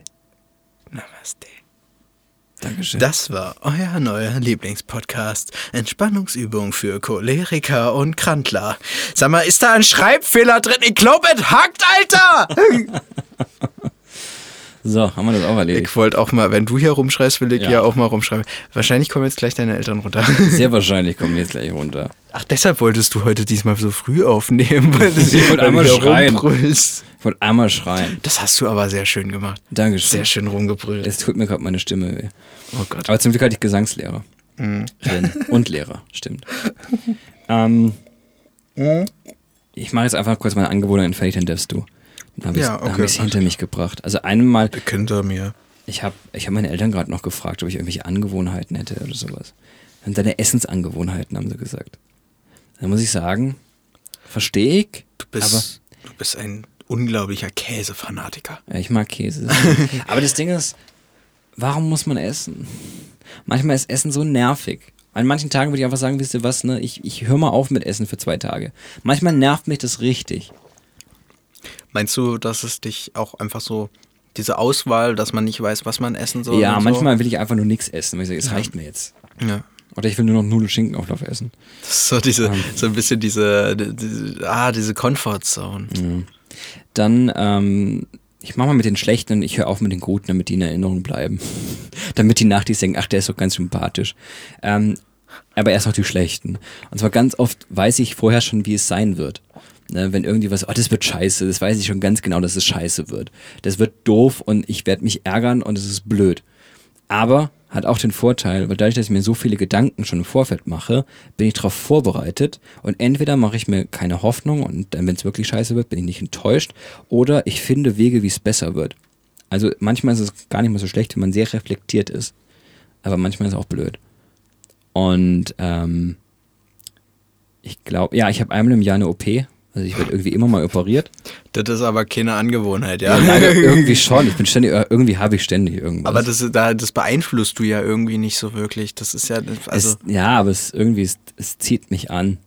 [SPEAKER 3] Dankeschön.
[SPEAKER 2] Das war euer neuer Lieblingspodcast. Entspannungsübung für Choleriker und Krantler. Sag mal, ist da ein Schreibfehler drin? Ich glaube, es hackt, Alter!
[SPEAKER 3] so, haben wir das auch erledigt.
[SPEAKER 2] Ich wollte auch mal, wenn du hier rumschreist, will ich ja. hier auch mal rumschreiben. Wahrscheinlich kommen jetzt gleich deine Eltern runter.
[SPEAKER 3] Sehr wahrscheinlich kommen jetzt gleich runter.
[SPEAKER 2] Ach, deshalb wolltest du heute diesmal so früh aufnehmen, weil
[SPEAKER 3] ich wollte einmal schreien. Rumbrüllst. Ich wollte einmal schreien.
[SPEAKER 2] Das hast du aber sehr schön gemacht.
[SPEAKER 3] Dankeschön.
[SPEAKER 2] Sehr schön rumgebrüllt.
[SPEAKER 3] Es tut mir gerade meine Stimme weh.
[SPEAKER 2] Oh Gott.
[SPEAKER 3] Aber zum Glück hatte ich Gesangslehrer. Mhm. Und Lehrer, stimmt. ähm, mhm. Ich mache jetzt einfach kurz meine Angewohnheiten fertig, dann darfst du. Dann habe ich es ja, okay, hinter mich gebracht. Also einmal.
[SPEAKER 2] Hinter mir.
[SPEAKER 3] Ich habe ich hab meine Eltern gerade noch gefragt, ob ich irgendwelche Angewohnheiten hätte oder sowas. Und deine Essensangewohnheiten, haben sie gesagt. Da muss ich sagen, verstehe ich.
[SPEAKER 2] Du bist, du bist ein unglaublicher Käsefanatiker.
[SPEAKER 3] Ja, ich mag Käse. aber das Ding ist, warum muss man essen? Manchmal ist Essen so nervig. An manchen Tagen würde ich einfach sagen, wisst ihr was, ne? Ich, ich höre mal auf mit Essen für zwei Tage. Manchmal nervt mich das richtig.
[SPEAKER 2] Meinst du, dass es dich auch einfach so, diese Auswahl, dass man nicht weiß, was man essen soll?
[SPEAKER 3] Ja, manchmal so? will ich einfach nur nichts essen, weil ich sage, es ja. reicht mir jetzt.
[SPEAKER 2] Ja.
[SPEAKER 3] Oder ich will nur noch Nudelschinkenauflauf essen.
[SPEAKER 2] Das ist so diese, ähm. so ein bisschen diese, diese ah, diese Comfortzone.
[SPEAKER 3] Ja. Dann, ähm, ich mache mal mit den Schlechten und ich höre auf mit den Guten, damit die in Erinnerung bleiben. damit die Nachtis denken, ach, der ist doch ganz sympathisch. Ähm, aber erst noch die Schlechten. Und zwar ganz oft weiß ich vorher schon, wie es sein wird. Ne, wenn irgendwie was, oh, das wird scheiße, das weiß ich schon ganz genau, dass es scheiße wird. Das wird doof und ich werde mich ärgern und es ist blöd. Aber hat auch den Vorteil, weil dadurch, dass ich mir so viele Gedanken schon im Vorfeld mache, bin ich darauf vorbereitet und entweder mache ich mir keine Hoffnung und dann, wenn es wirklich scheiße wird, bin ich nicht enttäuscht oder ich finde Wege, wie es besser wird. Also manchmal ist es gar nicht mal so schlecht, wenn man sehr reflektiert ist, aber manchmal ist es auch blöd. Und ähm, ich glaube, ja, ich habe einmal im Jahr eine OP, also ich werde irgendwie immer mal operiert.
[SPEAKER 2] Das ist aber keine Angewohnheit, ja.
[SPEAKER 3] ja irgendwie schon. Ich bin ständig, äh, irgendwie habe ich ständig irgendwas.
[SPEAKER 2] Aber das, das beeinflusst du ja irgendwie nicht so wirklich. Das ist ja, also.
[SPEAKER 3] Es, ja, aber es irgendwie, es, es zieht mich an.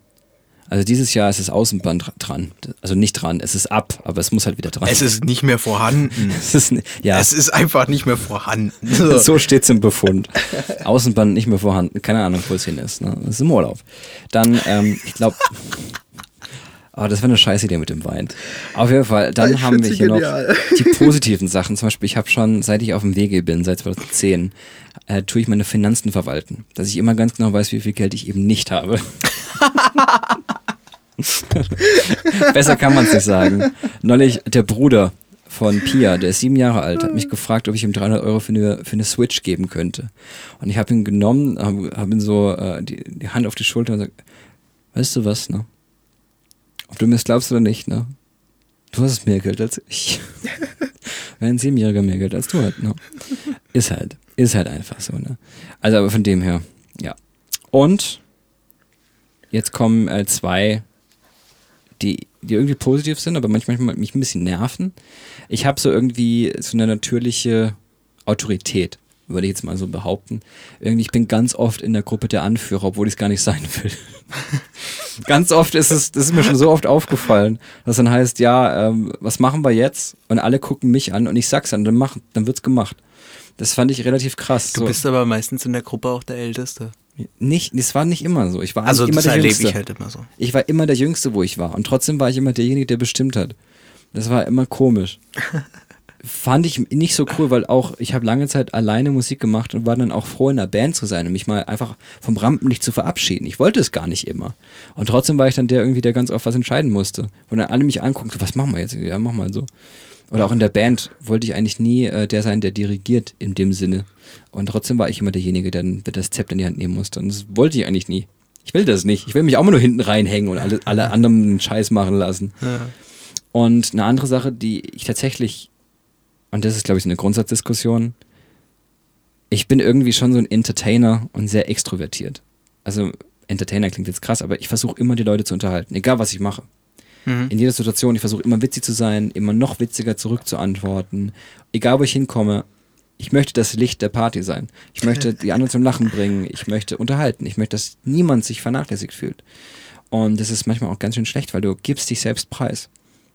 [SPEAKER 3] Also dieses Jahr ist das Außenband dran. Also nicht dran, es ist ab, aber es muss halt wieder dran.
[SPEAKER 2] Es ist nicht mehr vorhanden.
[SPEAKER 3] es ist, ja.
[SPEAKER 2] Es ist einfach nicht mehr vorhanden.
[SPEAKER 3] So, so steht es im Befund. Außenband nicht mehr vorhanden. Keine Ahnung, wo es hin ist. Ne? Das ist im Urlaub. Dann, ähm, ich glaube, aber das war eine scheiß Idee mit dem Wein. Auf jeden Fall, dann ich haben wir hier genial. noch die positiven Sachen. Zum Beispiel, ich habe schon, seit ich auf dem Wege bin, seit 2010, äh, tue ich meine Finanzen verwalten. Dass ich immer ganz genau weiß, wie viel Geld ich eben nicht habe. Besser kann man es nicht sagen. Neulich der Bruder von Pia, der ist sieben Jahre alt, hat mich gefragt, ob ich ihm 300 Euro für eine, für eine Switch geben könnte. Und ich habe ihn genommen, habe hab ihm so äh, die, die Hand auf die Schulter und gesagt, weißt du was, ne? Ob du mir das glaubst oder nicht, ne? Du hast mehr Geld als ich. Wenn ein Siebenjähriger mehr Geld als du hat, ne? Ist halt. Ist halt einfach so, ne? Also, aber von dem her, ja. Und jetzt kommen äh, zwei, die, die irgendwie positiv sind, aber manchmal mich ein bisschen nerven. Ich habe so irgendwie so eine natürliche Autorität würde ich jetzt mal so behaupten. Irgendwie, ich bin ganz oft in der Gruppe der Anführer, obwohl ich es gar nicht sein will. ganz oft ist es, das ist mir schon so oft aufgefallen, dass dann heißt, ja, ähm, was machen wir jetzt? Und alle gucken mich an und ich sag's dann, dann, mach, dann wird's gemacht. Das fand ich relativ krass.
[SPEAKER 2] Du so. bist aber meistens in der Gruppe auch der Älteste.
[SPEAKER 3] Nicht, das war nicht immer so. Ich war
[SPEAKER 2] also
[SPEAKER 3] immer
[SPEAKER 2] der Jüngste. ich halt immer so.
[SPEAKER 3] Ich war immer der Jüngste, wo ich war. Und trotzdem war ich immer derjenige, der bestimmt hat. Das war immer komisch. fand ich nicht so cool, weil auch ich habe lange Zeit alleine Musik gemacht und war dann auch froh in einer Band zu sein und mich mal einfach vom Rampenlicht zu verabschieden. Ich wollte es gar nicht immer. Und trotzdem war ich dann der irgendwie, der ganz oft was entscheiden musste. Und dann alle mich angucken, was machen wir jetzt? Ja, mach mal so. Oder auch in der Band wollte ich eigentlich nie äh, der sein, der dirigiert in dem Sinne. Und trotzdem war ich immer derjenige, der, der das Zepter in die Hand nehmen musste. Und das wollte ich eigentlich nie. Ich will das nicht. Ich will mich auch mal nur hinten reinhängen und alle, alle anderen einen Scheiß machen lassen. Ja. Und eine andere Sache, die ich tatsächlich und das ist, glaube ich, so eine Grundsatzdiskussion, ich bin irgendwie schon so ein Entertainer und sehr extrovertiert. Also Entertainer klingt jetzt krass, aber ich versuche immer die Leute zu unterhalten, egal was ich mache. Mhm. In jeder Situation, ich versuche immer witzig zu sein, immer noch witziger zurückzuantworten. Egal wo ich hinkomme, ich möchte das Licht der Party sein. Ich möchte die anderen zum Lachen bringen. Ich möchte unterhalten. Ich möchte, dass niemand sich vernachlässigt fühlt. Und das ist manchmal auch ganz schön schlecht, weil du gibst dich selbst preis.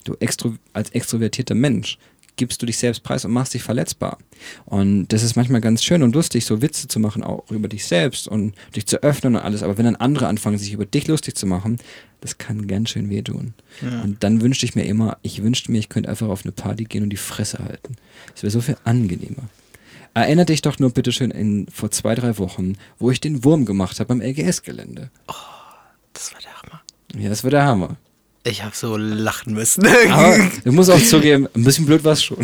[SPEAKER 3] Du extro als extrovertierter Mensch gibst du dich selbst preis und machst dich verletzbar. Und das ist manchmal ganz schön und lustig, so Witze zu machen, auch über dich selbst und dich zu öffnen und alles. Aber wenn dann andere anfangen, sich über dich lustig zu machen, das kann ganz schön wehtun. Ja. Und dann wünschte ich mir immer, ich wünschte mir, ich könnte einfach auf eine Party gehen und die Fresse halten. Das wäre so viel angenehmer. Erinner dich doch nur bitte schön in, vor zwei, drei Wochen, wo ich den Wurm gemacht habe beim LGS-Gelände.
[SPEAKER 2] Oh, das war der Hammer.
[SPEAKER 3] Ja, das war der Hammer.
[SPEAKER 2] Ich habe so lachen müssen.
[SPEAKER 3] Aber du musst auch zugeben, ein bisschen blöd war es schon.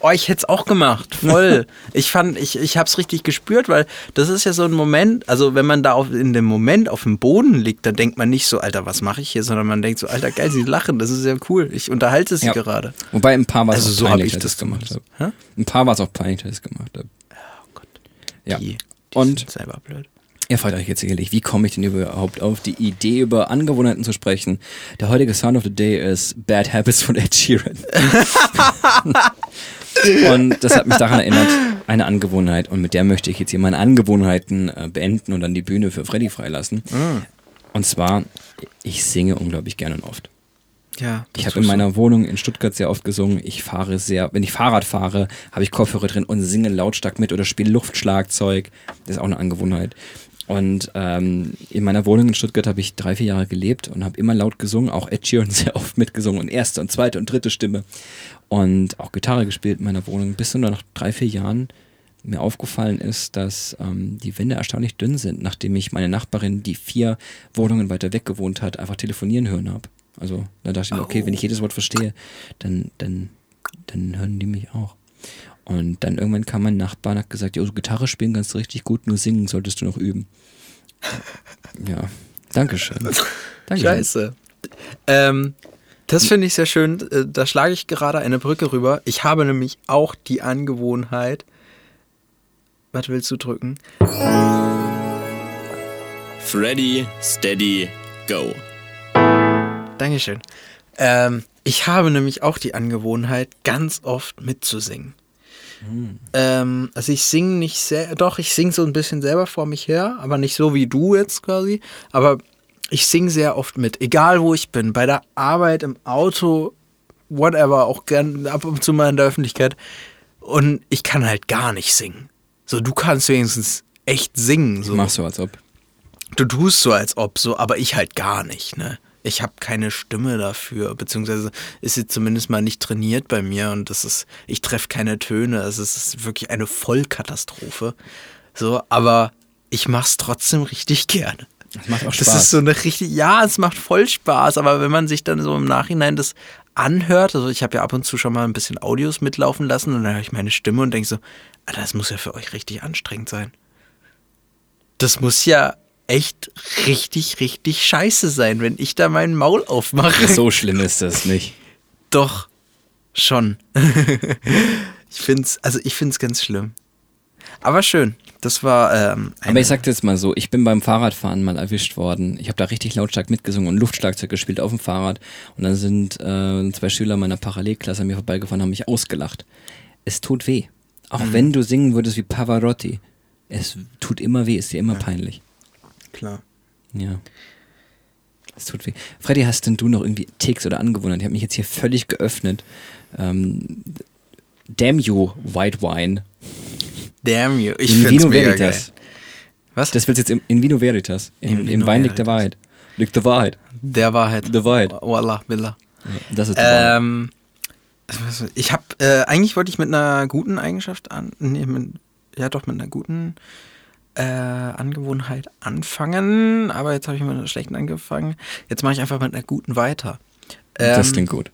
[SPEAKER 2] Oh, ich hätte es auch gemacht, voll. ich fand, ich, ich habe es richtig gespürt, weil das ist ja so ein Moment, also wenn man da auf, in dem Moment auf dem Boden liegt, dann denkt man nicht so, Alter, was mache ich hier, sondern man denkt so, Alter, geil, sie lachen, das ist ja cool. Ich unterhalte sie ja. gerade.
[SPEAKER 3] Wobei ein paar war es also auch so peinlich, ich das gemacht habe. Ein paar war es auch peinlich, dass ich das gemacht habe. Oh Gott. Ja. Die, die Und selber blöd. Ihr fragt euch jetzt sicherlich, wie komme ich denn überhaupt auf die Idee, über Angewohnheiten zu sprechen? Der heutige Sound of the Day ist Bad Habits von Ed Sheeran. und das hat mich daran erinnert, eine Angewohnheit, und mit der möchte ich jetzt hier meine Angewohnheiten äh, beenden und dann die Bühne für Freddy freilassen. Mm. Und zwar, ich singe unglaublich gerne und oft. Ja, ich habe in meiner. Wohnung in Stuttgart sehr oft gesungen. Ich fahre sehr, wenn ich Fahrrad fahre, habe ich Kopfhörer drin und singe lautstark mit oder spiele Luftschlagzeug. Das ist auch eine Angewohnheit. Und ähm, in meiner Wohnung in Stuttgart habe ich drei, vier Jahre gelebt und habe immer laut gesungen, auch Ed Sheeran sehr oft mitgesungen und erste und zweite und dritte Stimme und auch Gitarre gespielt in meiner Wohnung, bis dann nach drei, vier Jahren mir aufgefallen ist, dass ähm, die Wände erstaunlich dünn sind, nachdem ich meine Nachbarin, die vier Wohnungen weiter weg gewohnt hat, einfach telefonieren hören habe. Also da dachte ich mir, okay, wenn ich jedes Wort verstehe, dann, dann, dann hören die mich auch. Und dann irgendwann kam mein Nachbar und hat gesagt, ja, Gitarre spielen kannst du richtig gut, nur singen solltest du noch üben. Ja, Dankeschön.
[SPEAKER 2] Dankeschön. Scheiße. Ähm, das finde ich sehr schön. Äh, da schlage ich gerade eine Brücke rüber. Ich habe nämlich auch die Angewohnheit. Was willst du drücken?
[SPEAKER 1] Freddy, steady, go.
[SPEAKER 2] Dankeschön. Ähm, ich habe nämlich auch die Angewohnheit, ganz oft mitzusingen. Mhm. Ähm, also ich singe nicht sehr, doch, ich singe so ein bisschen selber vor mich her, aber nicht so wie du jetzt quasi. Aber ich singe sehr oft mit, egal wo ich bin, bei der Arbeit, im Auto, whatever, auch gern ab und zu mal in der Öffentlichkeit. Und ich kann halt gar nicht singen. So, du kannst wenigstens echt singen. So.
[SPEAKER 3] Machst du als ob.
[SPEAKER 2] Du tust so, als ob so, aber ich halt gar nicht, ne? Ich habe keine Stimme dafür, beziehungsweise ist sie zumindest mal nicht trainiert bei mir und das ist, ich treffe keine Töne. Also es ist wirklich eine Vollkatastrophe. So, aber ich mach's trotzdem richtig gerne.
[SPEAKER 3] Das macht auch
[SPEAKER 2] Das
[SPEAKER 3] Spaß.
[SPEAKER 2] ist so eine richtig, ja, es macht voll Spaß, aber wenn man sich dann so im Nachhinein das anhört, also ich habe ja ab und zu schon mal ein bisschen Audios mitlaufen lassen und dann höre ich meine Stimme und denke so, Alter, das muss ja für euch richtig anstrengend sein. Das muss ja echt richtig, richtig scheiße sein, wenn ich da meinen Maul aufmache.
[SPEAKER 3] so schlimm ist das nicht.
[SPEAKER 2] Doch, schon. ich find's, also ich find's ganz schlimm. Aber schön. Das war ähm,
[SPEAKER 3] Aber ich sag dir jetzt mal so, ich bin beim Fahrradfahren mal erwischt worden. Ich habe da richtig lautstark mitgesungen und Luftschlagzeug gespielt auf dem Fahrrad. Und dann sind äh, zwei Schüler meiner Parallelklasse an mir vorbeigefahren und haben mich ausgelacht. Es tut weh. Auch wenn du singen würdest wie Pavarotti. Es tut immer weh, ist dir immer peinlich.
[SPEAKER 2] Klar.
[SPEAKER 3] Ja. Es tut weh. Freddy, hast denn du noch irgendwie Ticks oder Angewohnheiten? Ich habe mich jetzt hier völlig geöffnet. Ähm, damn you, White Wine.
[SPEAKER 2] Damn you. Ich
[SPEAKER 3] in
[SPEAKER 2] find's
[SPEAKER 3] Vino
[SPEAKER 2] mega
[SPEAKER 3] Veritas.
[SPEAKER 2] geil. Was?
[SPEAKER 3] Das wird jetzt im, in Vino Veritas. Im,
[SPEAKER 2] In
[SPEAKER 3] im Wein liegt der. Wahrheit. Liegt der Wahrheit.
[SPEAKER 2] Der Wahrheit.
[SPEAKER 3] Der Wahrheit.
[SPEAKER 2] Wallah, Billah.
[SPEAKER 3] Das ist Wahrheit.
[SPEAKER 2] Ähm, ich habe, äh, eigentlich wollte ich mit einer guten Eigenschaft an, nee, mit, ja doch mit einer guten äh, Angewohnheit anfangen, aber jetzt habe ich mit einer schlechten angefangen. Jetzt mache ich einfach mit einer guten weiter.
[SPEAKER 3] das
[SPEAKER 2] Ähm,
[SPEAKER 3] klingt gut.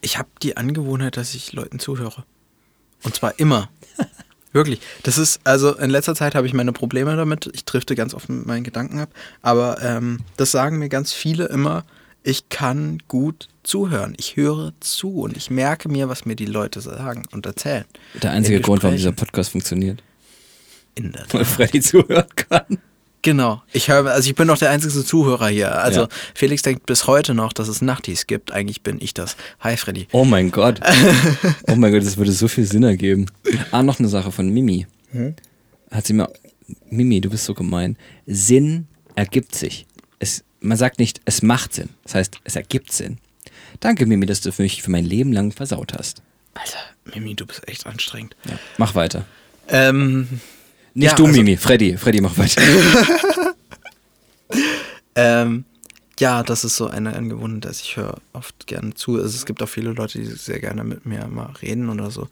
[SPEAKER 2] Ich habe die Angewohnheit, dass ich Leuten zuhöre. Und zwar immer. Wirklich. Das ist, also in letzter Zeit habe ich meine Probleme damit. Ich drifte ganz oft mit meinen Gedanken ab. Aber ähm, das sagen mir ganz viele immer. Ich kann gut zuhören. Ich höre zu und ich merke mir, was mir die Leute sagen und erzählen.
[SPEAKER 3] Der einzige
[SPEAKER 2] in
[SPEAKER 3] Grund, warum dieser. Podcast funktioniert.
[SPEAKER 2] In der
[SPEAKER 3] Weil. Freddy zuhören kann.
[SPEAKER 2] Genau. Ich höre, also ich bin noch der einzige Zuhörer hier. Also
[SPEAKER 3] Ja.
[SPEAKER 2] Felix denkt bis heute noch, dass es Nachtis gibt. Eigentlich bin ich das. Hi Freddy.
[SPEAKER 3] Oh mein Gott. Oh mein Gott, das würde so viel Sinn ergeben. Ah, noch eine Sache von Mimi. Hat sie mir. Mimi, du bist so gemein. Sinn ergibt sich. Es, man sagt nicht, es macht Sinn. Das heißt, es ergibt Sinn. Danke, Mimi, dass du für mich für mein Leben lang versaut hast.
[SPEAKER 2] Alter, Mimi, du bist echt anstrengend.
[SPEAKER 3] Ja. Mach weiter.
[SPEAKER 2] Ähm,
[SPEAKER 3] Nicht
[SPEAKER 2] Ja,
[SPEAKER 3] du,
[SPEAKER 2] also-
[SPEAKER 3] Mimi. Freddy. Freddy, mach weiter.
[SPEAKER 2] Ähm, ja, das ist so eine Angewohnheit, dass ich höre oft gerne zu. Also es gibt auch viele Leute, die sehr gerne mit mir mal reden oder so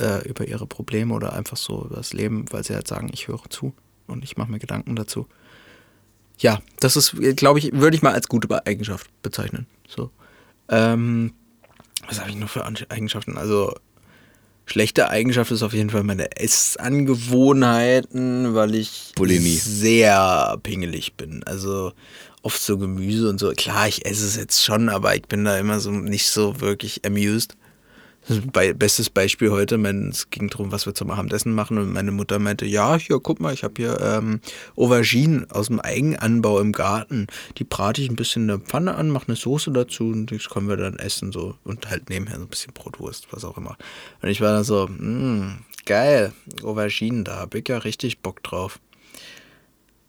[SPEAKER 2] äh, über ihre Probleme oder einfach so über das Leben, weil sie halt sagen, ich höre zu und ich mache mir Gedanken dazu. Ja, das ist, glaube ich, würde ich mal als gute Eigenschaft bezeichnen. So. Ähm, was habe ich noch für Eigenschaften? Also schlechte Eigenschaft ist auf jeden Fall meine Essangewohnheiten, weil ich
[SPEAKER 3] Bulimie.
[SPEAKER 2] sehr pingelig bin. Also oft so Gemüse und so. Klar, ich esse es jetzt schon, aber ich bin da immer so nicht so wirklich amused. Be bestes Beispiel heute, mein, es ging darum, was wir zum Abendessen machen und meine Mutter meinte, ja, hier, guck mal, ich habe hier ähm, Auberginen aus dem Eigenanbau im Garten. Die brate ich ein bisschen in der Pfanne an, mache eine Soße dazu und das können wir dann essen so und halt nebenher so ein bisschen Brotwurst, was auch immer. Und ich war dann so, mh, geil, Auberginen, da hab ich ja richtig Bock drauf.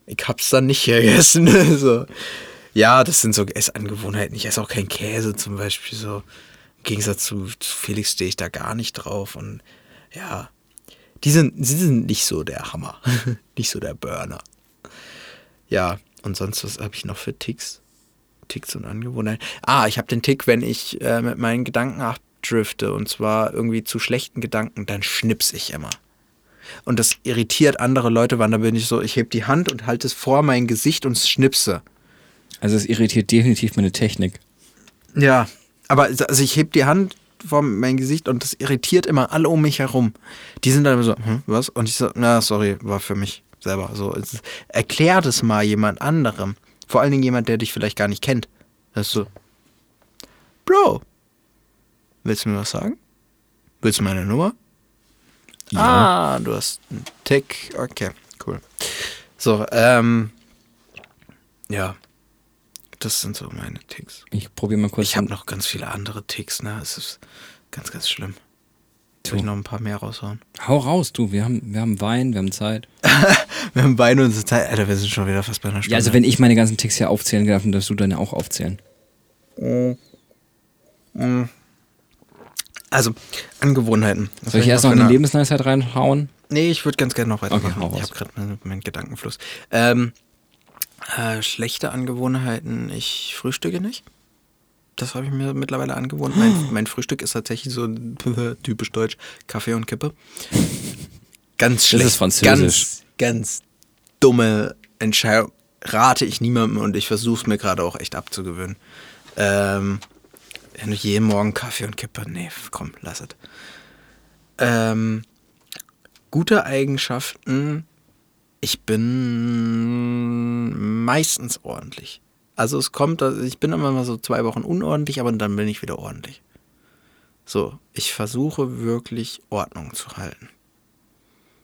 [SPEAKER 2] Ich hab's dann nicht gegessen. so. Ja, das sind so Essangewohnheiten. Ich esse auch keinen Käse zum Beispiel so. Im Gegensatz zu, zu Felix stehe ich da gar nicht drauf. Und ja, die sind, sie sind nicht so der Hammer. nicht so der Burner. Ja, und sonst, was habe ich noch für Ticks? Ticks und Angewohnheiten. Ah, ich habe den Tick, wenn ich äh, mit meinen Gedanken abdrifte und zwar irgendwie zu schlechten Gedanken, dann schnips ich immer. Und das irritiert andere Leute, weil da bin ich so, ich heb die Hand und halte es vor mein Gesicht und schnipse.
[SPEAKER 3] Also es irritiert definitiv meine Technik.
[SPEAKER 2] Ja, aber also ich heb die Hand vor mein Gesicht und das irritiert immer alle um mich herum. Die sind dann immer so, hm, was? Und ich so, na, sorry, war für mich selber so. Es Erklär das mal jemand anderem. Vor allen Dingen jemand, der dich vielleicht gar nicht kennt. Das ist so, Bro, willst du mir was sagen? Willst du meine Nummer? Ah, du hast einen Tick. Okay, cool. So, ähm, ja, das sind so meine Ticks.
[SPEAKER 3] Ich probiere mal kurz.
[SPEAKER 2] Ich habe noch ganz viele andere Ticks, ne? Es ist ganz, ganz schlimm. Soll ich noch ein paar mehr raushauen?
[SPEAKER 3] Hau raus, du. Wir haben, wir haben Wein, wir haben Zeit.
[SPEAKER 2] Wir haben beide unsere Zeit. Alter, wir sind schon wieder fast bei einer Stunde.
[SPEAKER 3] Ja, also wenn ich meine ganzen Ticks hier aufzählen darf, dann darfst du deine auch aufzählen.
[SPEAKER 2] Also, Angewohnheiten. Was
[SPEAKER 3] Soll ich erst noch eine
[SPEAKER 2] eine-
[SPEAKER 3] Lebensweisheit reinhauen?
[SPEAKER 2] Nee, ich würde ganz gerne noch weitermachen.
[SPEAKER 3] Okay,
[SPEAKER 2] ich habe gerade meinen, meinen Gedankenfluss. Ähm, äh, schlechte Angewohnheiten. Ich frühstücke nicht. Das habe ich mir mittlerweile angewohnt. Mein, mein Frühstück ist tatsächlich so typisch deutsch: Kaffee und Kippe. Ganz schlecht.
[SPEAKER 3] ist französisch.
[SPEAKER 2] Ganz, ganz dumme Entscheidung. Rate ich niemandem und ich versuche es mir gerade auch echt abzugewöhnen. Ähm, wenn du jeden Morgen Kaffee und Kippe. Nee, komm, lass es. Ähm, gute Eigenschaften. Ich bin meistens ordentlich. Also es kommt, also ich bin immer mal so zwei Wochen unordentlich, aber dann bin ich wieder ordentlich. So, ich versuche wirklich Ordnung zu halten.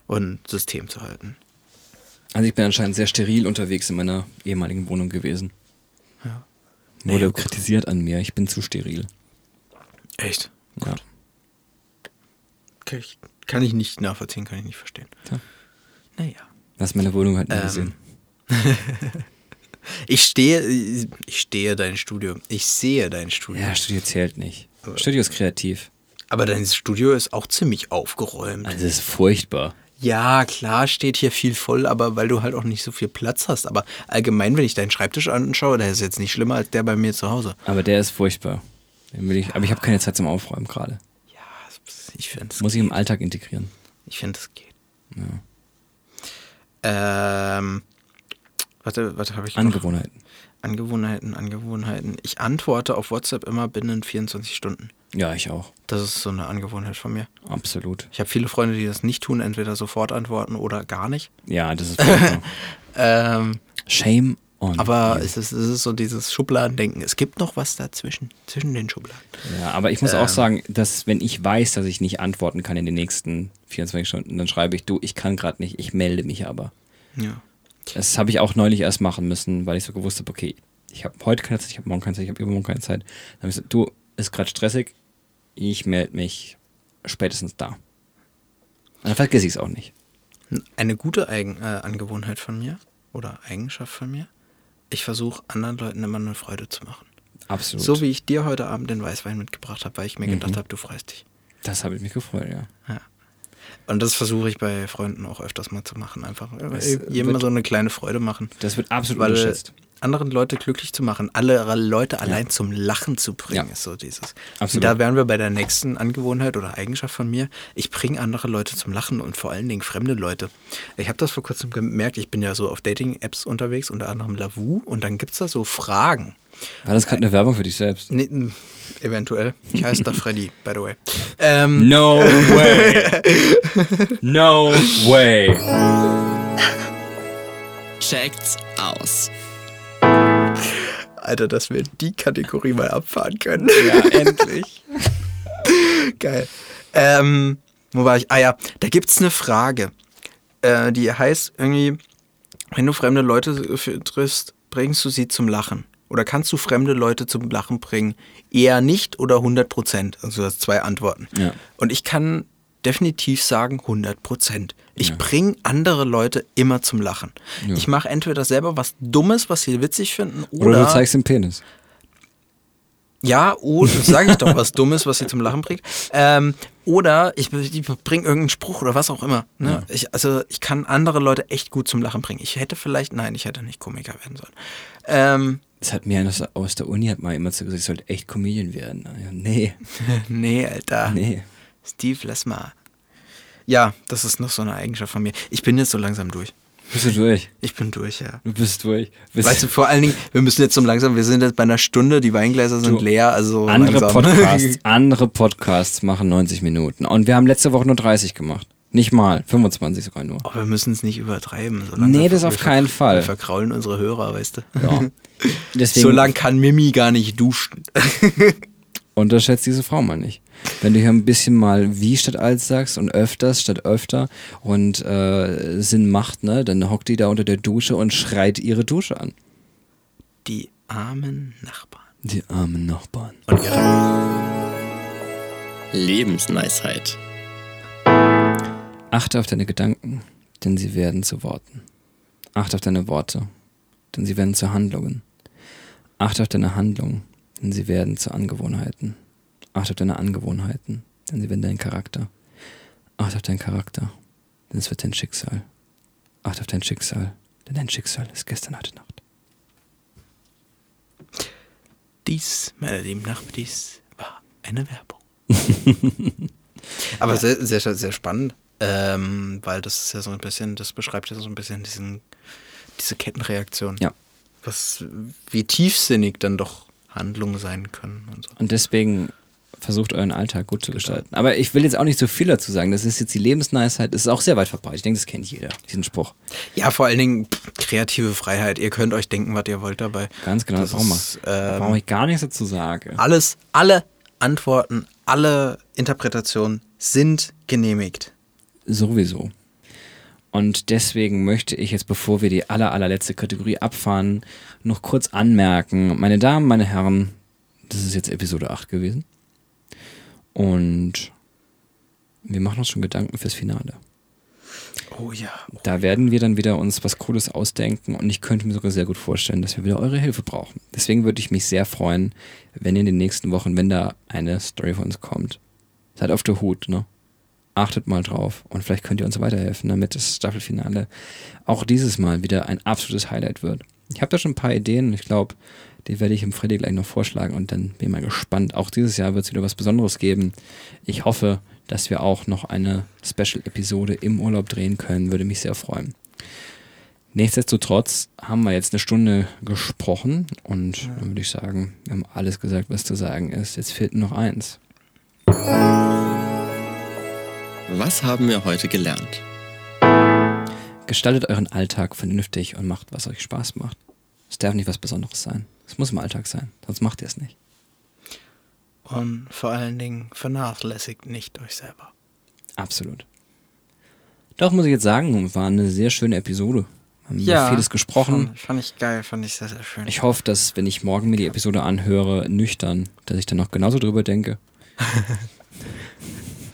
[SPEAKER 2] Und System zu halten.
[SPEAKER 3] Also ich bin anscheinend sehr steril unterwegs in meiner ehemaligen Wohnung gewesen.
[SPEAKER 2] Ja.
[SPEAKER 3] Wurde
[SPEAKER 2] Nee,
[SPEAKER 3] kritisiert an mir, ich bin zu steril.
[SPEAKER 2] Echt?
[SPEAKER 3] Ja.
[SPEAKER 2] Kann ich, kann ich nicht nachvollziehen, kann ich nicht verstehen.
[SPEAKER 3] Tja.
[SPEAKER 2] Naja.
[SPEAKER 3] Lass meine Wohnung halt nie
[SPEAKER 2] Ähm,
[SPEAKER 3] gesehen.
[SPEAKER 2] Ich stehe, ich stehe dein Studio. Ich sehe dein Studio.
[SPEAKER 3] Ja, Studio zählt nicht. Studio ist kreativ.
[SPEAKER 2] Aber dein Studio ist auch ziemlich aufgeräumt.
[SPEAKER 3] Also es ist furchtbar.
[SPEAKER 2] Ja, klar steht hier viel voll, aber weil du halt auch nicht so viel Platz hast. Aber allgemein, wenn ich deinen Schreibtisch anschaue, der ist jetzt nicht schlimmer als der bei mir zu Hause.
[SPEAKER 3] Aber der ist furchtbar. Ich, aber ich habe keine Zeit zum Aufräumen gerade.
[SPEAKER 2] Ja, ich finde es
[SPEAKER 3] Muss ich im Alltag integrieren.
[SPEAKER 2] Ich finde, es geht. Ähm, warte, warte, habe ich noch?
[SPEAKER 3] Angewohnheiten.
[SPEAKER 2] Angewohnheiten, Angewohnheiten. Ich antworte auf WhatsApp immer binnen 24 Stunden.
[SPEAKER 3] Ja, ich auch.
[SPEAKER 2] Das ist so eine Angewohnheit von mir.
[SPEAKER 3] Absolut.
[SPEAKER 2] Ich habe viele Freunde, die das nicht tun, entweder sofort antworten oder gar nicht.
[SPEAKER 3] Ja, das ist.
[SPEAKER 2] Ähm,
[SPEAKER 3] Shame on.
[SPEAKER 2] aber es ist, es ist so dieses Schubladendenken. Es gibt noch was dazwischen, zwischen den Schubladen.
[SPEAKER 3] Ja, aber ich muss
[SPEAKER 2] Ähm.
[SPEAKER 3] auch sagen, dass wenn ich weiß, dass ich nicht antworten kann in den nächsten 24 Stunden, dann schreibe ich, du, ich kann gerade nicht, ich melde mich aber.
[SPEAKER 2] Ja.
[SPEAKER 3] Das habe ich auch neulich erst machen müssen, weil ich so gewusst habe, okay, ich habe heute keine Zeit, ich habe morgen keine Zeit, ich habe übermorgen keine Zeit. Dann habe ich gesagt, du, ist gerade stressig, ich melde mich spätestens da. Und dann vergesse ich es auch nicht.
[SPEAKER 2] Eine gute Eigen äh, Angewohnheit von mir oder Eigenschaft von mir. Ich versuche anderen Leuten immer eine Freude zu machen.
[SPEAKER 3] Absolut.
[SPEAKER 2] So wie ich dir heute Abend den Weißwein mitgebracht habe, weil ich mir
[SPEAKER 3] Mhm.
[SPEAKER 2] gedacht habe, du freust dich.
[SPEAKER 3] das habe ich mich gefreut, ja.
[SPEAKER 2] Ja. Und das versuche ich bei Freunden auch öfters mal zu machen. Einfach jedem
[SPEAKER 3] wird-
[SPEAKER 2] so eine kleine Freude machen.
[SPEAKER 3] Das wird absolut
[SPEAKER 2] Weil
[SPEAKER 3] unterschätzt.
[SPEAKER 2] anderen Leute glücklich zu machen, alle Leute allein zum Lachen zu bringen,
[SPEAKER 3] Ja.
[SPEAKER 2] ist so dieses.
[SPEAKER 3] Absolut.
[SPEAKER 2] Und da wären wir bei der nächsten Angewohnheit oder Eigenschaft von mir. Ich bringe andere Leute zum Lachen und vor allen Dingen fremde Leute. Ich habe das vor kurzem gemerkt, ich bin ja so auf Dating-Apps unterwegs, unter anderem Lavu, und dann gibt es da so Fragen.
[SPEAKER 3] War das gerade eine Werbung für dich selbst?
[SPEAKER 2] Nee, eventuell. Ich heiße da Freddy, by the way. Ähm,
[SPEAKER 3] No way! no way!
[SPEAKER 1] Checkt's aus.
[SPEAKER 2] Alter, dass wir die Kategorie mal abfahren können.
[SPEAKER 3] Ja, endlich.
[SPEAKER 2] Geil. Ähm, wo war ich? Ah ja, da gibt's eine Frage. Äh, die heißt irgendwie, wenn du fremde Leute triffst, bringst du sie zum Lachen? Oder kannst du fremde Leute zum Lachen bringen? Eher nicht oder 100 Prozent? Also du hast zwei Antworten.
[SPEAKER 3] Ja.
[SPEAKER 2] Und ich kann definitiv sagen 100 Prozent. Ich
[SPEAKER 3] Ja.
[SPEAKER 2] bringe andere Leute immer zum Lachen.
[SPEAKER 3] Ja.
[SPEAKER 2] Ich mache entweder selber was Dummes, was sie witzig finden, oder,
[SPEAKER 3] Oder du zeigst den Penis.
[SPEAKER 2] ja, oder sage ich doch was Dummes, was sie zum Lachen bringt. Ähm, oder ich, ich bringe irgendeinen Spruch oder was auch immer. Ne?
[SPEAKER 3] Ja.
[SPEAKER 2] Ich, also ich kann andere Leute echt gut zum Lachen bringen. Ich hätte vielleicht, nein, ich hätte nicht Komiker werden sollen. Ähm,
[SPEAKER 3] Das hat mir einer aus- der Uni hat mal immer so gesagt, ich sollte echt Comedian werden. Ja, nee,
[SPEAKER 2] nee, Alter.
[SPEAKER 3] nee.
[SPEAKER 2] Steve, lass mal. Ja, das ist noch so eine Eigenschaft von mir. Ich bin jetzt so langsam durch.
[SPEAKER 3] Bist du durch?
[SPEAKER 2] Ich bin durch, ja.
[SPEAKER 3] Du bist durch. Bist
[SPEAKER 2] Weißt du, vor allen Dingen, wir müssen jetzt so langsam, wir sind jetzt bei einer Stunde, die Weingläser sind
[SPEAKER 3] Du,
[SPEAKER 2] leer, also
[SPEAKER 3] andere
[SPEAKER 2] langsam.
[SPEAKER 3] Podcasts, andere Podcasts machen 90 Minuten. Und wir haben letzte Woche nur 30 gemacht. Nicht mal, 25 sogar nur.
[SPEAKER 2] Aber wir müssen es nicht übertreiben. So langsam-
[SPEAKER 3] Nee, das auf keinen Fall.
[SPEAKER 2] Wir verkraulen unsere Hörer, weißt du.
[SPEAKER 3] Ja. Deswegen
[SPEAKER 2] So lang kann Mimi gar nicht duschen.
[SPEAKER 3] unterschätzt diese Frau mal nicht. Wenn du hier ein bisschen mal wie statt als sagst und öfters statt öfter und äh, Sinn macht, ne, dann hockt die da unter der Dusche und schreit ihre Dusche an.
[SPEAKER 2] Die armen Nachbarn.
[SPEAKER 3] Die armen Nachbarn.
[SPEAKER 2] Und ihre
[SPEAKER 1] Lebensweisheit.
[SPEAKER 3] Achte auf deine Gedanken. denn sie werden zu Worten. Acht auf deine Worte, denn sie werden zu Handlungen. Acht auf deine Handlungen, denn sie werden zu Angewohnheiten. Acht auf deine Angewohnheiten, denn sie werden dein Charakter. Acht auf deinen Charakter, denn es wird dein Schicksal. Acht auf dein Schicksal, denn dein Schicksal ist gestern, heute Nacht.
[SPEAKER 2] Dies, meine lieben Nachbarn, war eine Werbung. Aber sehr, sehr, sehr spannend, ähm, weil das ist ja so ein bisschen, das beschreibt ja so ein bisschen diesen, diese Kettenreaktion.
[SPEAKER 3] Ja.
[SPEAKER 2] Was, wie tiefsinnig dann doch Handlungen sein können und so.
[SPEAKER 3] Und deswegen versucht euren Alltag gut zu gestalten. Aber ich will jetzt auch nicht so viel dazu sagen. Das ist jetzt die Lebensneisheit. Das ist auch sehr weit verbreitet. Ich denke, das kennt jeder, diesen Spruch.
[SPEAKER 2] Ja, vor allen Dingen kreative Freiheit. Ihr könnt euch denken, was ihr wollt dabei.
[SPEAKER 3] Ganz genau, das
[SPEAKER 2] Das
[SPEAKER 3] brauchen wir.
[SPEAKER 2] ähm,
[SPEAKER 3] brauche ich gar nichts dazu sagen.
[SPEAKER 2] Alles, alle Antworten, alle Interpretationen sind genehmigt.
[SPEAKER 3] Sowieso. Und deswegen möchte ich jetzt, bevor wir die aller, allerletzte Kategorie abfahren, noch kurz anmerken, meine Damen, meine Herren, das ist jetzt Episode 8 gewesen. Und wir machen uns schon Gedanken fürs Finale.
[SPEAKER 2] Oh ja.
[SPEAKER 3] Da werden wir dann wieder uns was Cooles ausdenken und ich könnte mir sogar sehr gut vorstellen, dass wir wieder eure Hilfe brauchen. Deswegen würde ich mich sehr freuen, wenn ihr in den nächsten Wochen, wenn da eine Story von uns kommt, seid auf der Hut, ne? Achtet mal drauf und vielleicht könnt ihr uns weiterhelfen, damit das Staffelfinale auch dieses Mal wieder ein absolutes Highlight wird. Ich habe da schon ein paar Ideen und ich glaube, die werde ich im Freddy gleich noch vorschlagen und dann bin ich mal gespannt. Auch dieses Jahr wird es wieder was Besonderes geben. Ich hoffe, dass wir auch noch eine Special-Episode im Urlaub drehen können. Würde mich sehr freuen. Nichtsdestotrotz haben wir jetzt eine Stunde gesprochen und dann würde ich sagen, wir haben alles gesagt, was zu sagen ist. Jetzt fehlt nur noch eins.
[SPEAKER 1] Was haben wir heute gelernt?
[SPEAKER 3] Gestaltet euren Alltag vernünftig und macht, was euch Spaß macht. Es darf nicht was Besonderes sein. Es muss im Alltag sein, sonst macht ihr es nicht.
[SPEAKER 2] Und vor allen Dingen vernachlässigt nicht euch selber.
[SPEAKER 3] Absolut. Doch, muss ich jetzt sagen, war eine sehr schöne Episode. Wir haben über vieles gesprochen.
[SPEAKER 2] Fand, fand ich geil, fand ich sehr, sehr schön.
[SPEAKER 3] Ich hoffe, dass, wenn ich morgen mir die Episode anhöre, nüchtern, dass ich dann noch genauso drüber denke.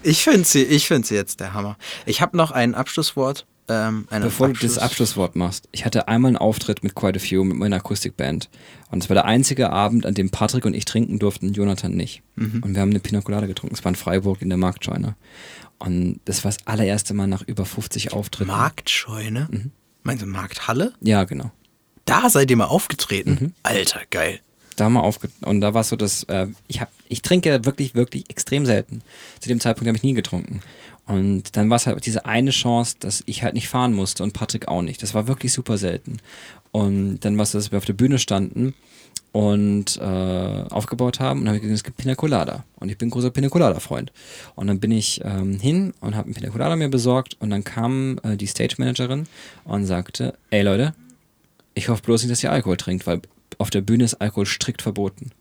[SPEAKER 2] Ich finde sie, ich finde sie jetzt der Hammer. Ich habe noch ein Abschlusswort. Ähm,
[SPEAKER 3] Bevor
[SPEAKER 2] Abschluss
[SPEAKER 3] du das Abschlusswort machst, ich hatte einmal einen Auftritt mit Quite a Few mit meiner Akustikband. Und es war der einzige Abend, an dem Patrick und ich trinken durften, Jonathan nicht. Und wir haben eine Pina Colada getrunken. Es war in Freiburg in der Marktscheune. Und das war das allererste Mal nach über 50 Auftritten.
[SPEAKER 2] Marktscheune.
[SPEAKER 3] Mhm.
[SPEAKER 2] Meinst du Markthalle?
[SPEAKER 3] Ja, genau.
[SPEAKER 2] Da seid ihr mal aufgetreten.
[SPEAKER 3] Mhm.
[SPEAKER 2] Alter, geil.
[SPEAKER 3] Da wir aufge und da war es so, dass äh, ich hab, ich trinke wirklich, wirklich extrem selten. Zu dem Zeitpunkt habe ich nie getrunken. Und dann war es halt diese eine Chance, dass ich halt nicht fahren musste und Patrick auch nicht. Das war wirklich super selten. Und dann war es, dass wir auf der Bühne standen und äh, aufgebaut haben und dann habe ich gesehen, es gibt Pina Colada. Und ich bin ein großer Pina Colada-Freund. Und dann bin ich ähm, hin und habe einen Pina Colada mir besorgt und dann kam äh, die Stage-Managerin und sagte, ey Leute, ich hoffe bloß nicht, dass ihr Alkohol trinkt, weil auf der Bühne ist Alkohol strikt verboten.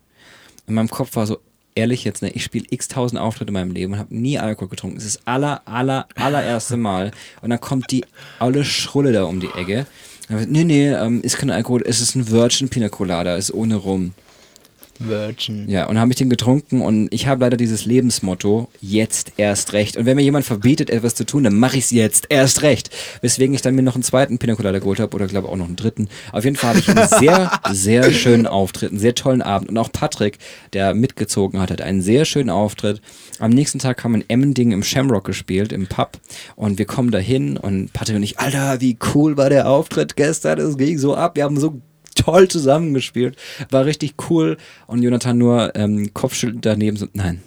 [SPEAKER 3] In meinem Kopf war so, ehrlich jetzt, ne, ich spiele x tausend Auftritte in meinem Leben und habe nie Alkohol getrunken. Es ist das aller, aller, allererste Mal. Und dann kommt die olle Schrulle da um die Ecke. Und dann, nee, nee, ähm, ist kein Alkohol, es ist ein Virgin Pina Colada, ist ohne Rum.
[SPEAKER 2] Virgin.
[SPEAKER 3] Ja, und habe ich den getrunken und ich habe leider dieses Lebensmotto, jetzt erst recht. Und wenn mir jemand verbietet, etwas zu tun, dann mache ich es jetzt erst recht. Weswegen ich dann mir noch einen zweiten Pina Colada geholt habe oder glaube auch noch einen dritten. Auf jeden Fall habe ich einen sehr, sehr schönen Auftritt, einen sehr tollen Abend. Und auch Patrick, der mitgezogen hat, hat einen sehr schönen Auftritt. Am nächsten Tag haben wir in Emmending im Shamrock gespielt, im Pub. Und wir kommen dahin und Patrick und ich, Alter, wie cool war der Auftritt gestern. Es ging so ab. Wir haben so toll zusammengespielt. War richtig cool. Und Jonathan nur ähm, Kopfschütteln daneben so, nein,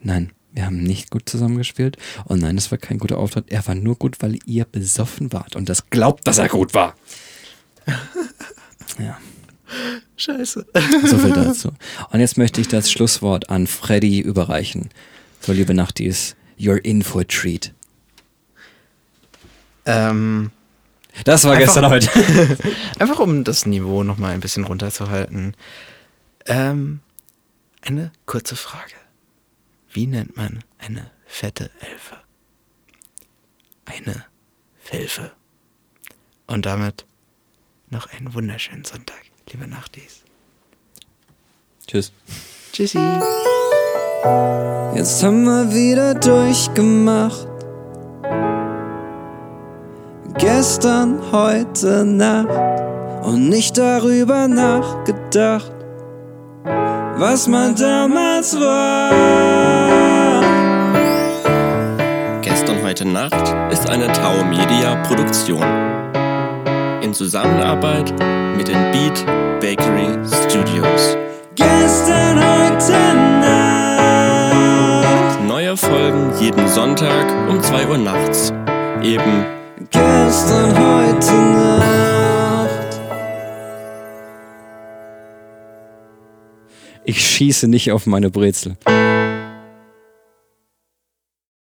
[SPEAKER 3] nein, wir haben nicht gut zusammengespielt. Und nein, es war kein guter Auftritt. Er war nur gut, weil ihr besoffen wart. Und das glaubt, dass er gut war. Ja,
[SPEAKER 2] Scheiße.
[SPEAKER 3] so viel dazu. Und jetzt möchte ich das Schlusswort an Freddy überreichen. So, liebe Nachtis, you're in for a treat.
[SPEAKER 2] Ähm,
[SPEAKER 3] Das war
[SPEAKER 2] Einfach-
[SPEAKER 3] gestern heute.
[SPEAKER 2] einfach um das Niveau nochmal ein bisschen runterzuhalten. Ähm, eine kurze Frage. Wie nennt man eine fette Elfe? Eine Felfe. Und damit noch einen wunderschönen Sonntag, liebe Nachtis.
[SPEAKER 3] Tschüss.
[SPEAKER 2] Tschüssi.
[SPEAKER 3] Jetzt haben wir wieder durchgemacht. Gestern, heute Nacht und nicht darüber nachgedacht, was man damals war.
[SPEAKER 1] Gestern heute Nacht ist eine Tau Media Produktion. In Zusammenarbeit mit den Beat Bakery Studios.
[SPEAKER 3] Gestern, heute Nacht.
[SPEAKER 1] Neue Folgen jeden Sonntag um 2 Uhr nachts. Eben
[SPEAKER 3] Gestern, heute Nacht. Ich schieße nicht auf meine Brezel.